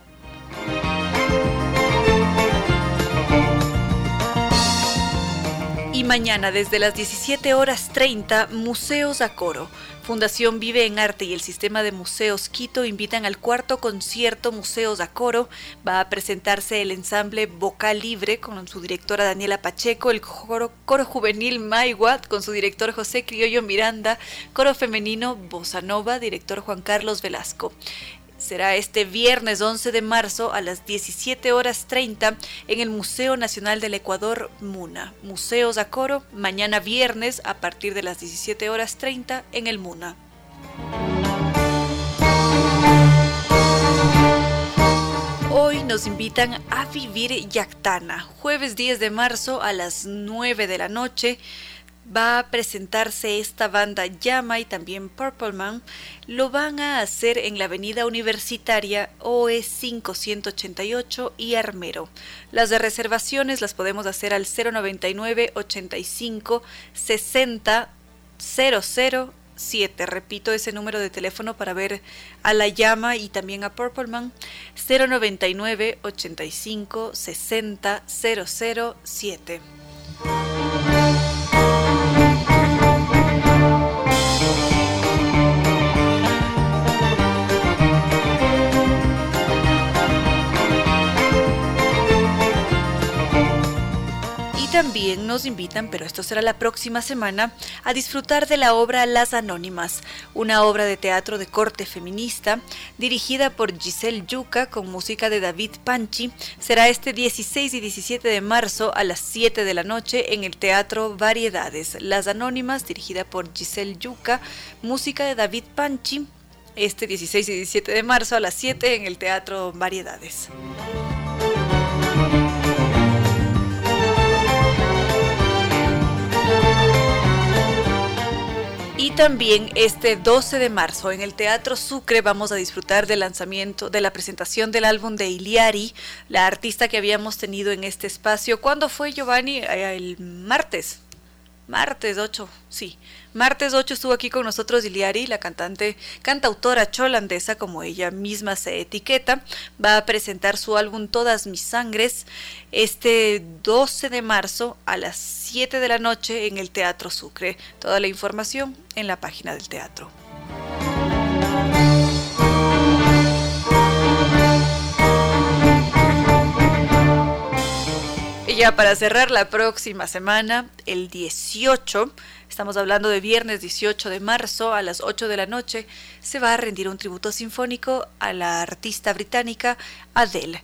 Mañana desde las 17 horas 30, Museos a Coro. Fundación Vive en Arte y el Sistema de Museos Quito invitan al cuarto concierto Museos a Coro. Va a presentarse el ensamble Vocal Libre con su directora Daniela Pacheco, el coro, coro juvenil Maiwat con su director José Criollo Miranda, coro femenino Bossa Nova, director Juan Carlos Velasco será este viernes 11 de marzo a las 17 horas 30 en el Museo Nacional del Ecuador, MUNA. Museos a coro, mañana viernes a partir de las 17 horas 30 en el MUNA. Hoy nos invitan a vivir Yactana, jueves 10 de marzo a las 9 de la noche va a presentarse esta banda Llama y también Purple Man. Lo van a hacer en la avenida universitaria OE 5188 y Armero. Las de reservaciones las podemos hacer al 099 85 60 7. Repito ese número de teléfono para ver a La Llama y también a Purple Man. 099 85 60 007. También nos invitan, pero esto será la próxima semana, a disfrutar de la obra Las Anónimas, una obra de teatro de corte feminista dirigida por Giselle Yuca con música de David Panchi. Será este 16 y 17 de marzo a las 7 de la noche en el Teatro Variedades. Las Anónimas, dirigida por Giselle Yuca, música de David Panchi. Este 16 y 17 de marzo a las 7 en el Teatro Variedades. Y también este 12 de marzo en el Teatro Sucre vamos a disfrutar del lanzamiento, de la presentación del álbum de Iliari, la artista que habíamos tenido en este espacio. ¿Cuándo fue Giovanni? Eh, el martes. Martes 8, sí. Martes 8 estuvo aquí con nosotros Iliari, la cantante, cantautora cholandesa, como ella misma se etiqueta. Va a presentar su álbum Todas mis sangres este 12 de marzo a las 7 de la noche en el Teatro Sucre. Toda la información en la página del teatro. Ya para cerrar la próxima semana, el 18, estamos hablando de viernes 18 de marzo a las 8 de la noche, se va a rendir un tributo sinfónico a la artista británica Adele.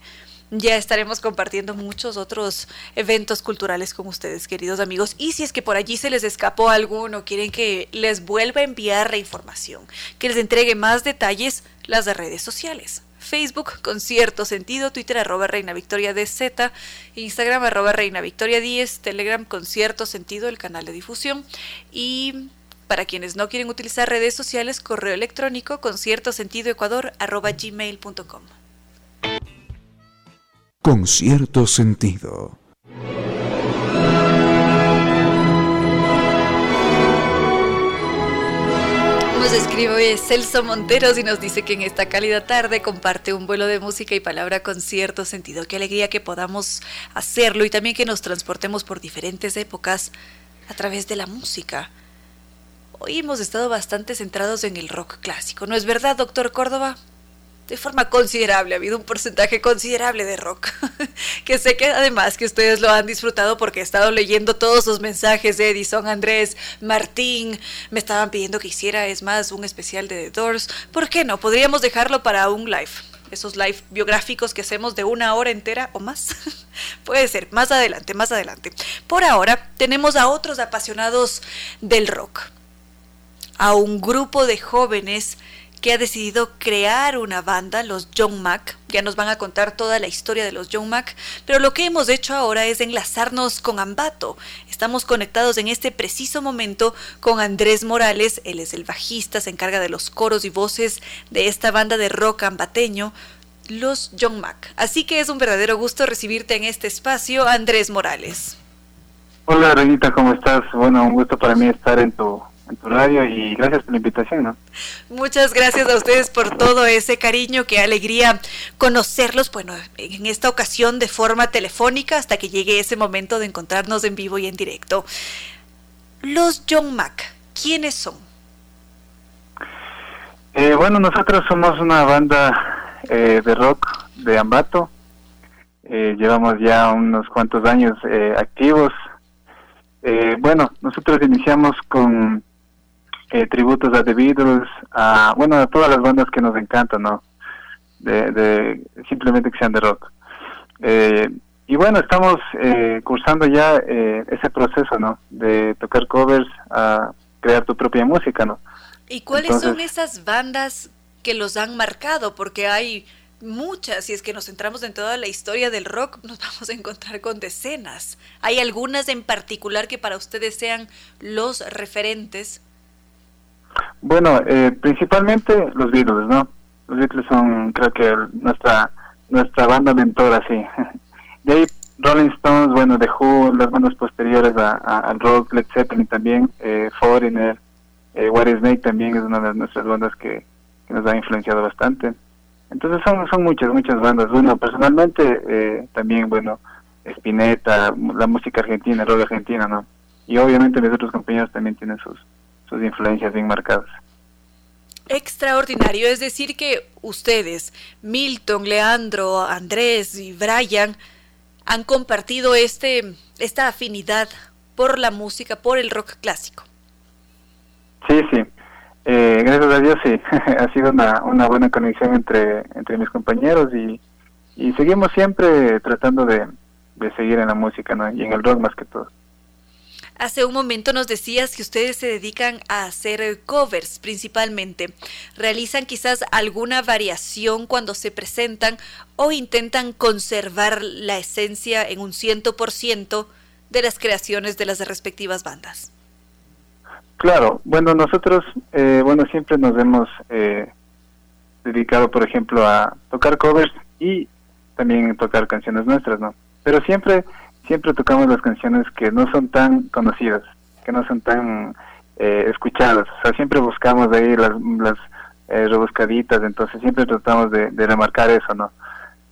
Ya estaremos compartiendo muchos otros eventos culturales con ustedes, queridos amigos. Y si es que por allí se les escapó alguno, quieren que les vuelva a enviar la información, que les entregue más detalles, las de redes sociales. Facebook con cierto sentido, Twitter arroba Reina Victoria DZ, Instagram arroba Reina Victoria 10, Telegram con cierto sentido, el canal de difusión y para quienes no quieren utilizar redes sociales, correo electrónico con cierto sentido ecuador arroba gmail.com. Con cierto sentido. Nos escribe Celso Monteros y nos dice que en esta cálida tarde comparte un vuelo de música y palabra con cierto sentido. Qué alegría que podamos hacerlo y también que nos transportemos por diferentes épocas a través de la música. Hoy hemos estado bastante centrados en el rock clásico, ¿no es verdad, doctor Córdoba? De forma considerable, ha habido un porcentaje considerable de rock, que sé que además que ustedes lo han disfrutado porque he estado leyendo todos sus mensajes de Edison, Andrés, Martín, me estaban pidiendo que hiciera, es más, un especial de The Doors, ¿por qué no? Podríamos dejarlo para un live, esos live biográficos que hacemos de una hora entera o más. Puede ser, más adelante, más adelante. Por ahora tenemos a otros apasionados del rock, a un grupo de jóvenes que ha decidido crear una banda, los John Mac. Ya nos van a contar toda la historia de los John Mac, pero lo que hemos hecho ahora es enlazarnos con Ambato. Estamos conectados en este preciso momento con Andrés Morales, él es el bajista, se encarga de los coros y voces de esta banda de rock ambateño, los John Mac. Así que es un verdadero gusto recibirte en este espacio, Andrés Morales. Hola, Renita, ¿cómo estás? Bueno, un gusto para mí estar en tu en tu radio y gracias por la invitación, ¿no? Muchas gracias a ustedes por todo ese cariño, qué alegría conocerlos, bueno, en esta ocasión de forma telefónica hasta que llegue ese momento de encontrarnos en vivo y en directo. Los John Mac, ¿quiénes son? Eh, bueno, nosotros somos una banda eh, de rock de Ambato. Eh, llevamos ya unos cuantos años activos. bueno, nosotros iniciamos con tributos a The Beatles, a, bueno, a todas las bandas que nos encantan, ¿no? De, simplemente que sean de rock. y bueno, estamos cursando ya ese proceso, ¿no? De tocar covers a crear tu propia música, ¿no? ¿Y cuáles son esas bandas que los han marcado? Porque hay muchas, y es que nos centramos en toda la historia del rock, nos vamos a encontrar con decenas. ¿Hay algunas en particular que para ustedes sean los referentes? Bueno, eh, principalmente los Beatles, ¿no? Los Beatles son, creo que nuestra nuestra banda mentora, sí. De ahí Rolling Stones, bueno, Who, las bandas posteriores al rock, Led Zeppelin también, eh, Foreigner, eh, Snake también es una de nuestras bandas que, nos ha influenciado bastante. Entonces son, son muchas, muchas bandas. Bueno, personalmente eh, también, bueno, Spinetta, la música argentina, el rock argentino, ¿no? Y obviamente mis otros compañeros también tienen sus, sus influencias bien marcadas. Extraordinario, es decir que ustedes, Milton, Leandro, Andrés y Brian, han compartido este, esta afinidad por la música, por el rock clásico. Sí, sí. Eh, gracias a Dios, sí. ha sido una, una buena conexión entre, entre mis compañeros y, y seguimos siempre tratando de, de seguir en la música ¿no? y en el rock más que todo. Hace un momento nos decías que ustedes se dedican a hacer covers principalmente. ¿Realizan quizás alguna variación cuando se presentan o intentan conservar la esencia en un ciento por ciento de las creaciones de las respectivas bandas? Claro, bueno, nosotros, eh, bueno, siempre nos hemos eh, dedicado, por ejemplo, a tocar covers y también tocar canciones nuestras, ¿no? Pero siempre, siempre tocamos las canciones que no son tan conocidas, que no son tan eh, escuchadas. O sea, siempre buscamos ahí las, las rebuscaditas, entonces siempre tratamos de, remarcar eso, ¿no?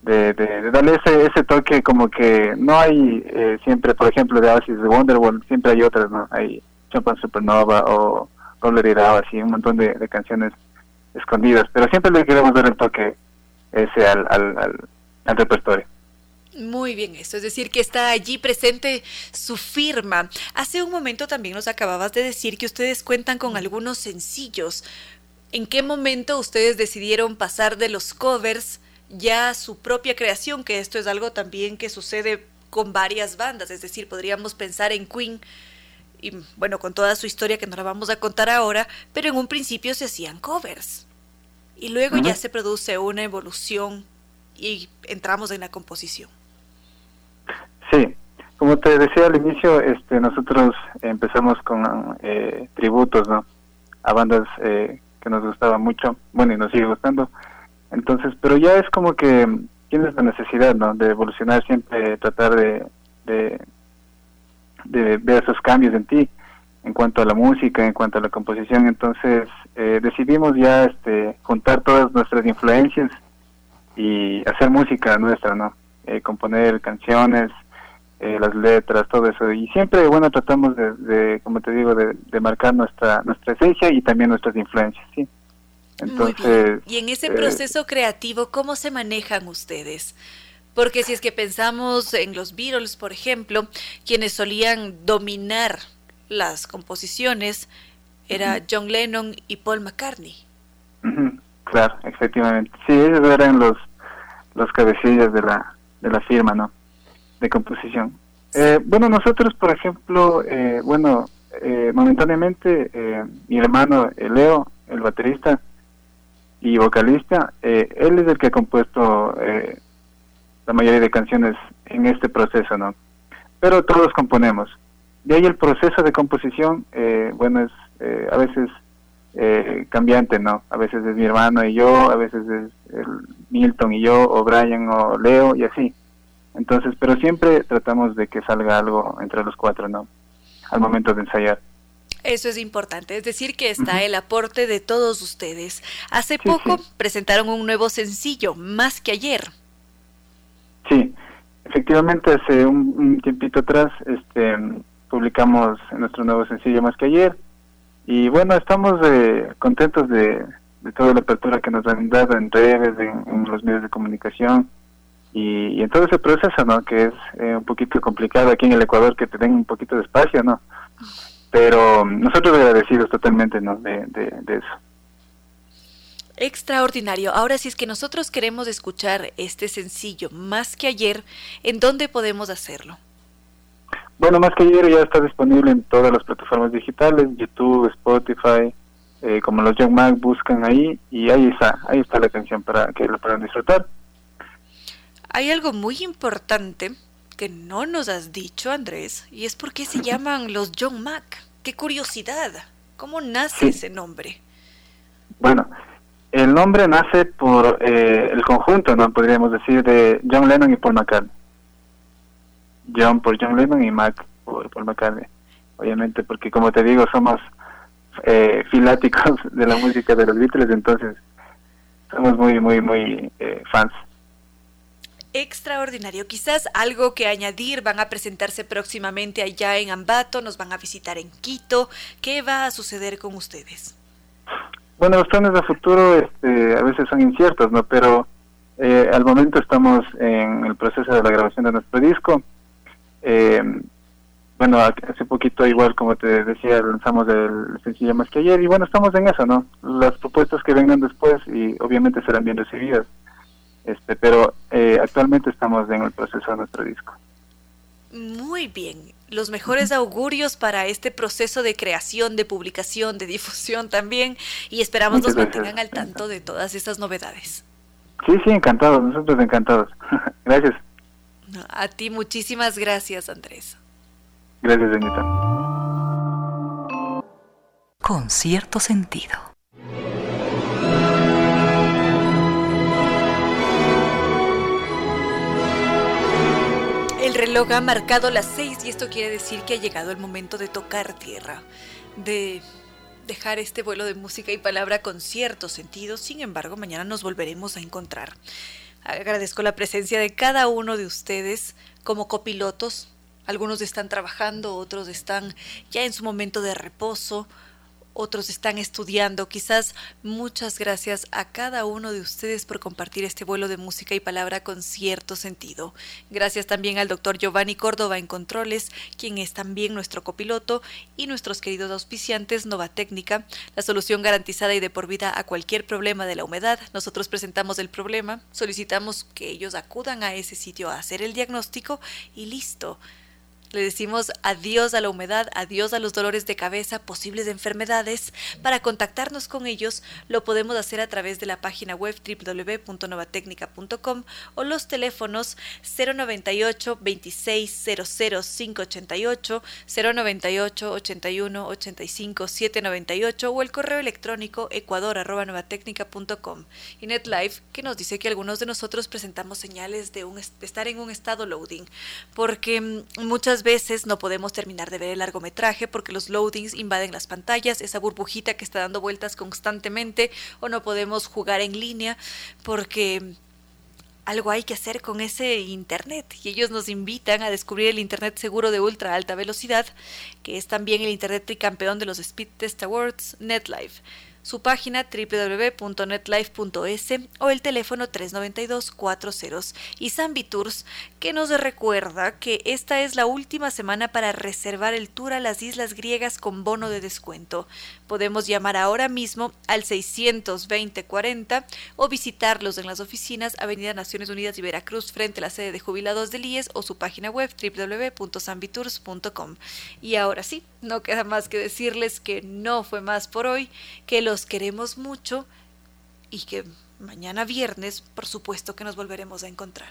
De, de, darle ese, ese toque como que no hay siempre, por ejemplo, de Oasis de Wonderwall, siempre hay otras, ¿no? Hay Champagne Supernova o Roller It así un montón de, canciones escondidas, pero siempre le queremos dar el toque ese al, al, al, repertorio. Muy bien, eso es decir, que está allí presente su firma. Hace un momento también nos acababas de decir que ustedes cuentan con algunos sencillos. ¿En qué momento ustedes decidieron pasar de los covers ya a su propia creación? Que esto es algo también que sucede con varias bandas, es decir, podríamos pensar en Queen, y bueno, con toda su historia que no la vamos a contar ahora, pero en un principio se hacían covers. Y luego ya se produce una evolución y entramos en la composición. Sí, como te decía al inicio, este, nosotros empezamos con eh, tributos, ¿no? A bandas eh, que nos gustaban mucho, bueno, y nos sigue gustando. Entonces, pero ya es como que tienes la necesidad, ¿no? De evolucionar, siempre tratar de, de ver esos cambios en ti en cuanto a la música, en cuanto a la composición. Entonces eh, decidimos ya este, juntar todas nuestras influencias y hacer música nuestra, ¿no? Eh, componer canciones, eh, las letras, todo eso. Y siempre, bueno, tratamos de, como te digo, de, marcar nuestra nuestra esencia y también nuestras influencias, ¿sí? Entonces, Y en ese proceso creativo, ¿cómo se manejan ustedes? Porque si es que pensamos en los Beatles, por ejemplo, quienes solían dominar las composiciones era John Lennon y Paul McCartney. Claro, efectivamente. Sí, ellos eran los los cabecillas de la de la firma, ¿no? De composición. Eh, bueno, nosotros, por ejemplo, eh, bueno, eh, momentáneamente mi hermano Leo, el baterista y vocalista, él es el que ha compuesto la mayoría de canciones en este proceso, ¿no? Pero todos componemos. De ahí el proceso de composición, eh, bueno, es eh, a veces eh, cambiante, ¿no? A veces es mi hermano y yo, a veces es el Milton y yo, o Brian o Leo y así. Entonces, pero siempre tratamos de que salga algo entre los cuatro, ¿no? Al momento de ensayar. Eso es importante, es decir, que está el aporte de todos ustedes. Hace poco presentaron un nuevo sencillo, Más que ayer. Sí, efectivamente hace un, tiempito atrás este, publicamos nuestro nuevo sencillo Más que ayer y bueno, estamos eh, contentos de, toda la apertura que nos han dado en redes, en, los medios de comunicación y, en todo ese proceso, ¿no? Que es eh, un poquito complicado aquí en el Ecuador que te den un poquito de espacio, ¿no? pero nosotros agradecidos totalmente ¿no? de, eso. Extraordinario. Ahora si es que nosotros queremos escuchar este sencillo más que ayer, ¿en dónde podemos hacerlo? Bueno, más que ayer ya está disponible en todas las plataformas digitales, YouTube, Spotify, eh, como los Young Mac buscan ahí y ahí está, ahí está la canción para que lo puedan disfrutar. Hay algo muy importante que no nos has dicho, Andrés, y es por qué se llaman los John Mac. ¡Qué curiosidad! ¿Cómo nace ese nombre? Bueno, el nombre nace por eh, el conjunto, no podríamos decir, de John Lennon y Paul McCartney. John por John Lennon y Mac por Paul McCartney. Obviamente, porque como te digo, somos eh, filáticos de la música de los Beatles, entonces somos muy, muy, muy eh, fans extraordinario. Quizás algo que añadir, van a presentarse próximamente allá en Ambato, nos van a visitar en Quito. ¿Qué va a suceder con ustedes? Bueno, los planes de futuro este, a veces son inciertos, ¿no? Pero eh, al momento estamos en el proceso de la grabación de nuestro disco. Eh, bueno, hace poquito igual como te decía, lanzamos el sencillo más que ayer y bueno, estamos en eso, ¿no? Las propuestas que vengan después y obviamente serán bien recibidas. Este, pero eh, actualmente estamos en el proceso de nuestro disco. Muy bien, los mejores augurios para este proceso de creación, de publicación, de difusión también y esperamos nos mantengan al tanto de todas estas novedades. Sí, sí, encantados, nosotros encantados. gracias. A ti muchísimas gracias, Andrés. Gracias, Anita. Con cierto sentido. El reloj ha marcado las seis y esto quiere decir que ha llegado el momento de tocar tierra, de dejar este vuelo de música y palabra con cierto sentido. Sin embargo, mañana nos volveremos a encontrar. Agradezco la presencia de cada uno de ustedes como copilotos. Algunos están trabajando, otros están ya en su momento de reposo, otros están estudiando. Quizás muchas gracias a cada uno de ustedes por compartir este vuelo de música y palabra con cierto sentido. Gracias también al doctor Giovanni Córdoba en Controles, quien es también nuestro copiloto, y nuestros queridos auspiciantes Nova Técnica, la solución garantizada y de por vida a cualquier problema de la humedad. Nosotros presentamos el problema, solicitamos que ellos acudan a ese sitio a hacer el diagnóstico y listo. Le decimos adiós a la humedad, adiós a los dolores de cabeza, posibles enfermedades. Para contactarnos con ellos lo podemos hacer a través de la página web www.novatecnica.com o los teléfonos 098 2600 588, 098 81 85 798 o el correo electrónico ecuador@novatecnica.com. Y NetLife que nos dice que algunos de nosotros presentamos señales de, un, de estar en un estado loading porque mm, muchas veces no podemos terminar de ver el largometraje porque los loadings invaden las pantallas, esa burbujita que está dando vueltas constantemente, o no podemos jugar en línea porque algo hay que hacer con ese Internet. Y ellos nos invitan a descubrir el Internet seguro de ultra alta velocidad, que es también el Internet tricampeón de los Speed Test Awards, NetLife su página www.netlife.es o el teléfono 392-40 y Tours que nos recuerda que esta es la última semana para reservar el tour a las islas griegas con bono de descuento. Podemos llamar ahora mismo al 620-40 o visitarlos en las oficinas Avenida Naciones Unidas y Veracruz frente a la sede de jubilados del IES o su página web www.sambitours.com. Y ahora sí, no queda más que decirles que no fue más por hoy, que los queremos mucho y que mañana viernes, por supuesto que nos volveremos a encontrar.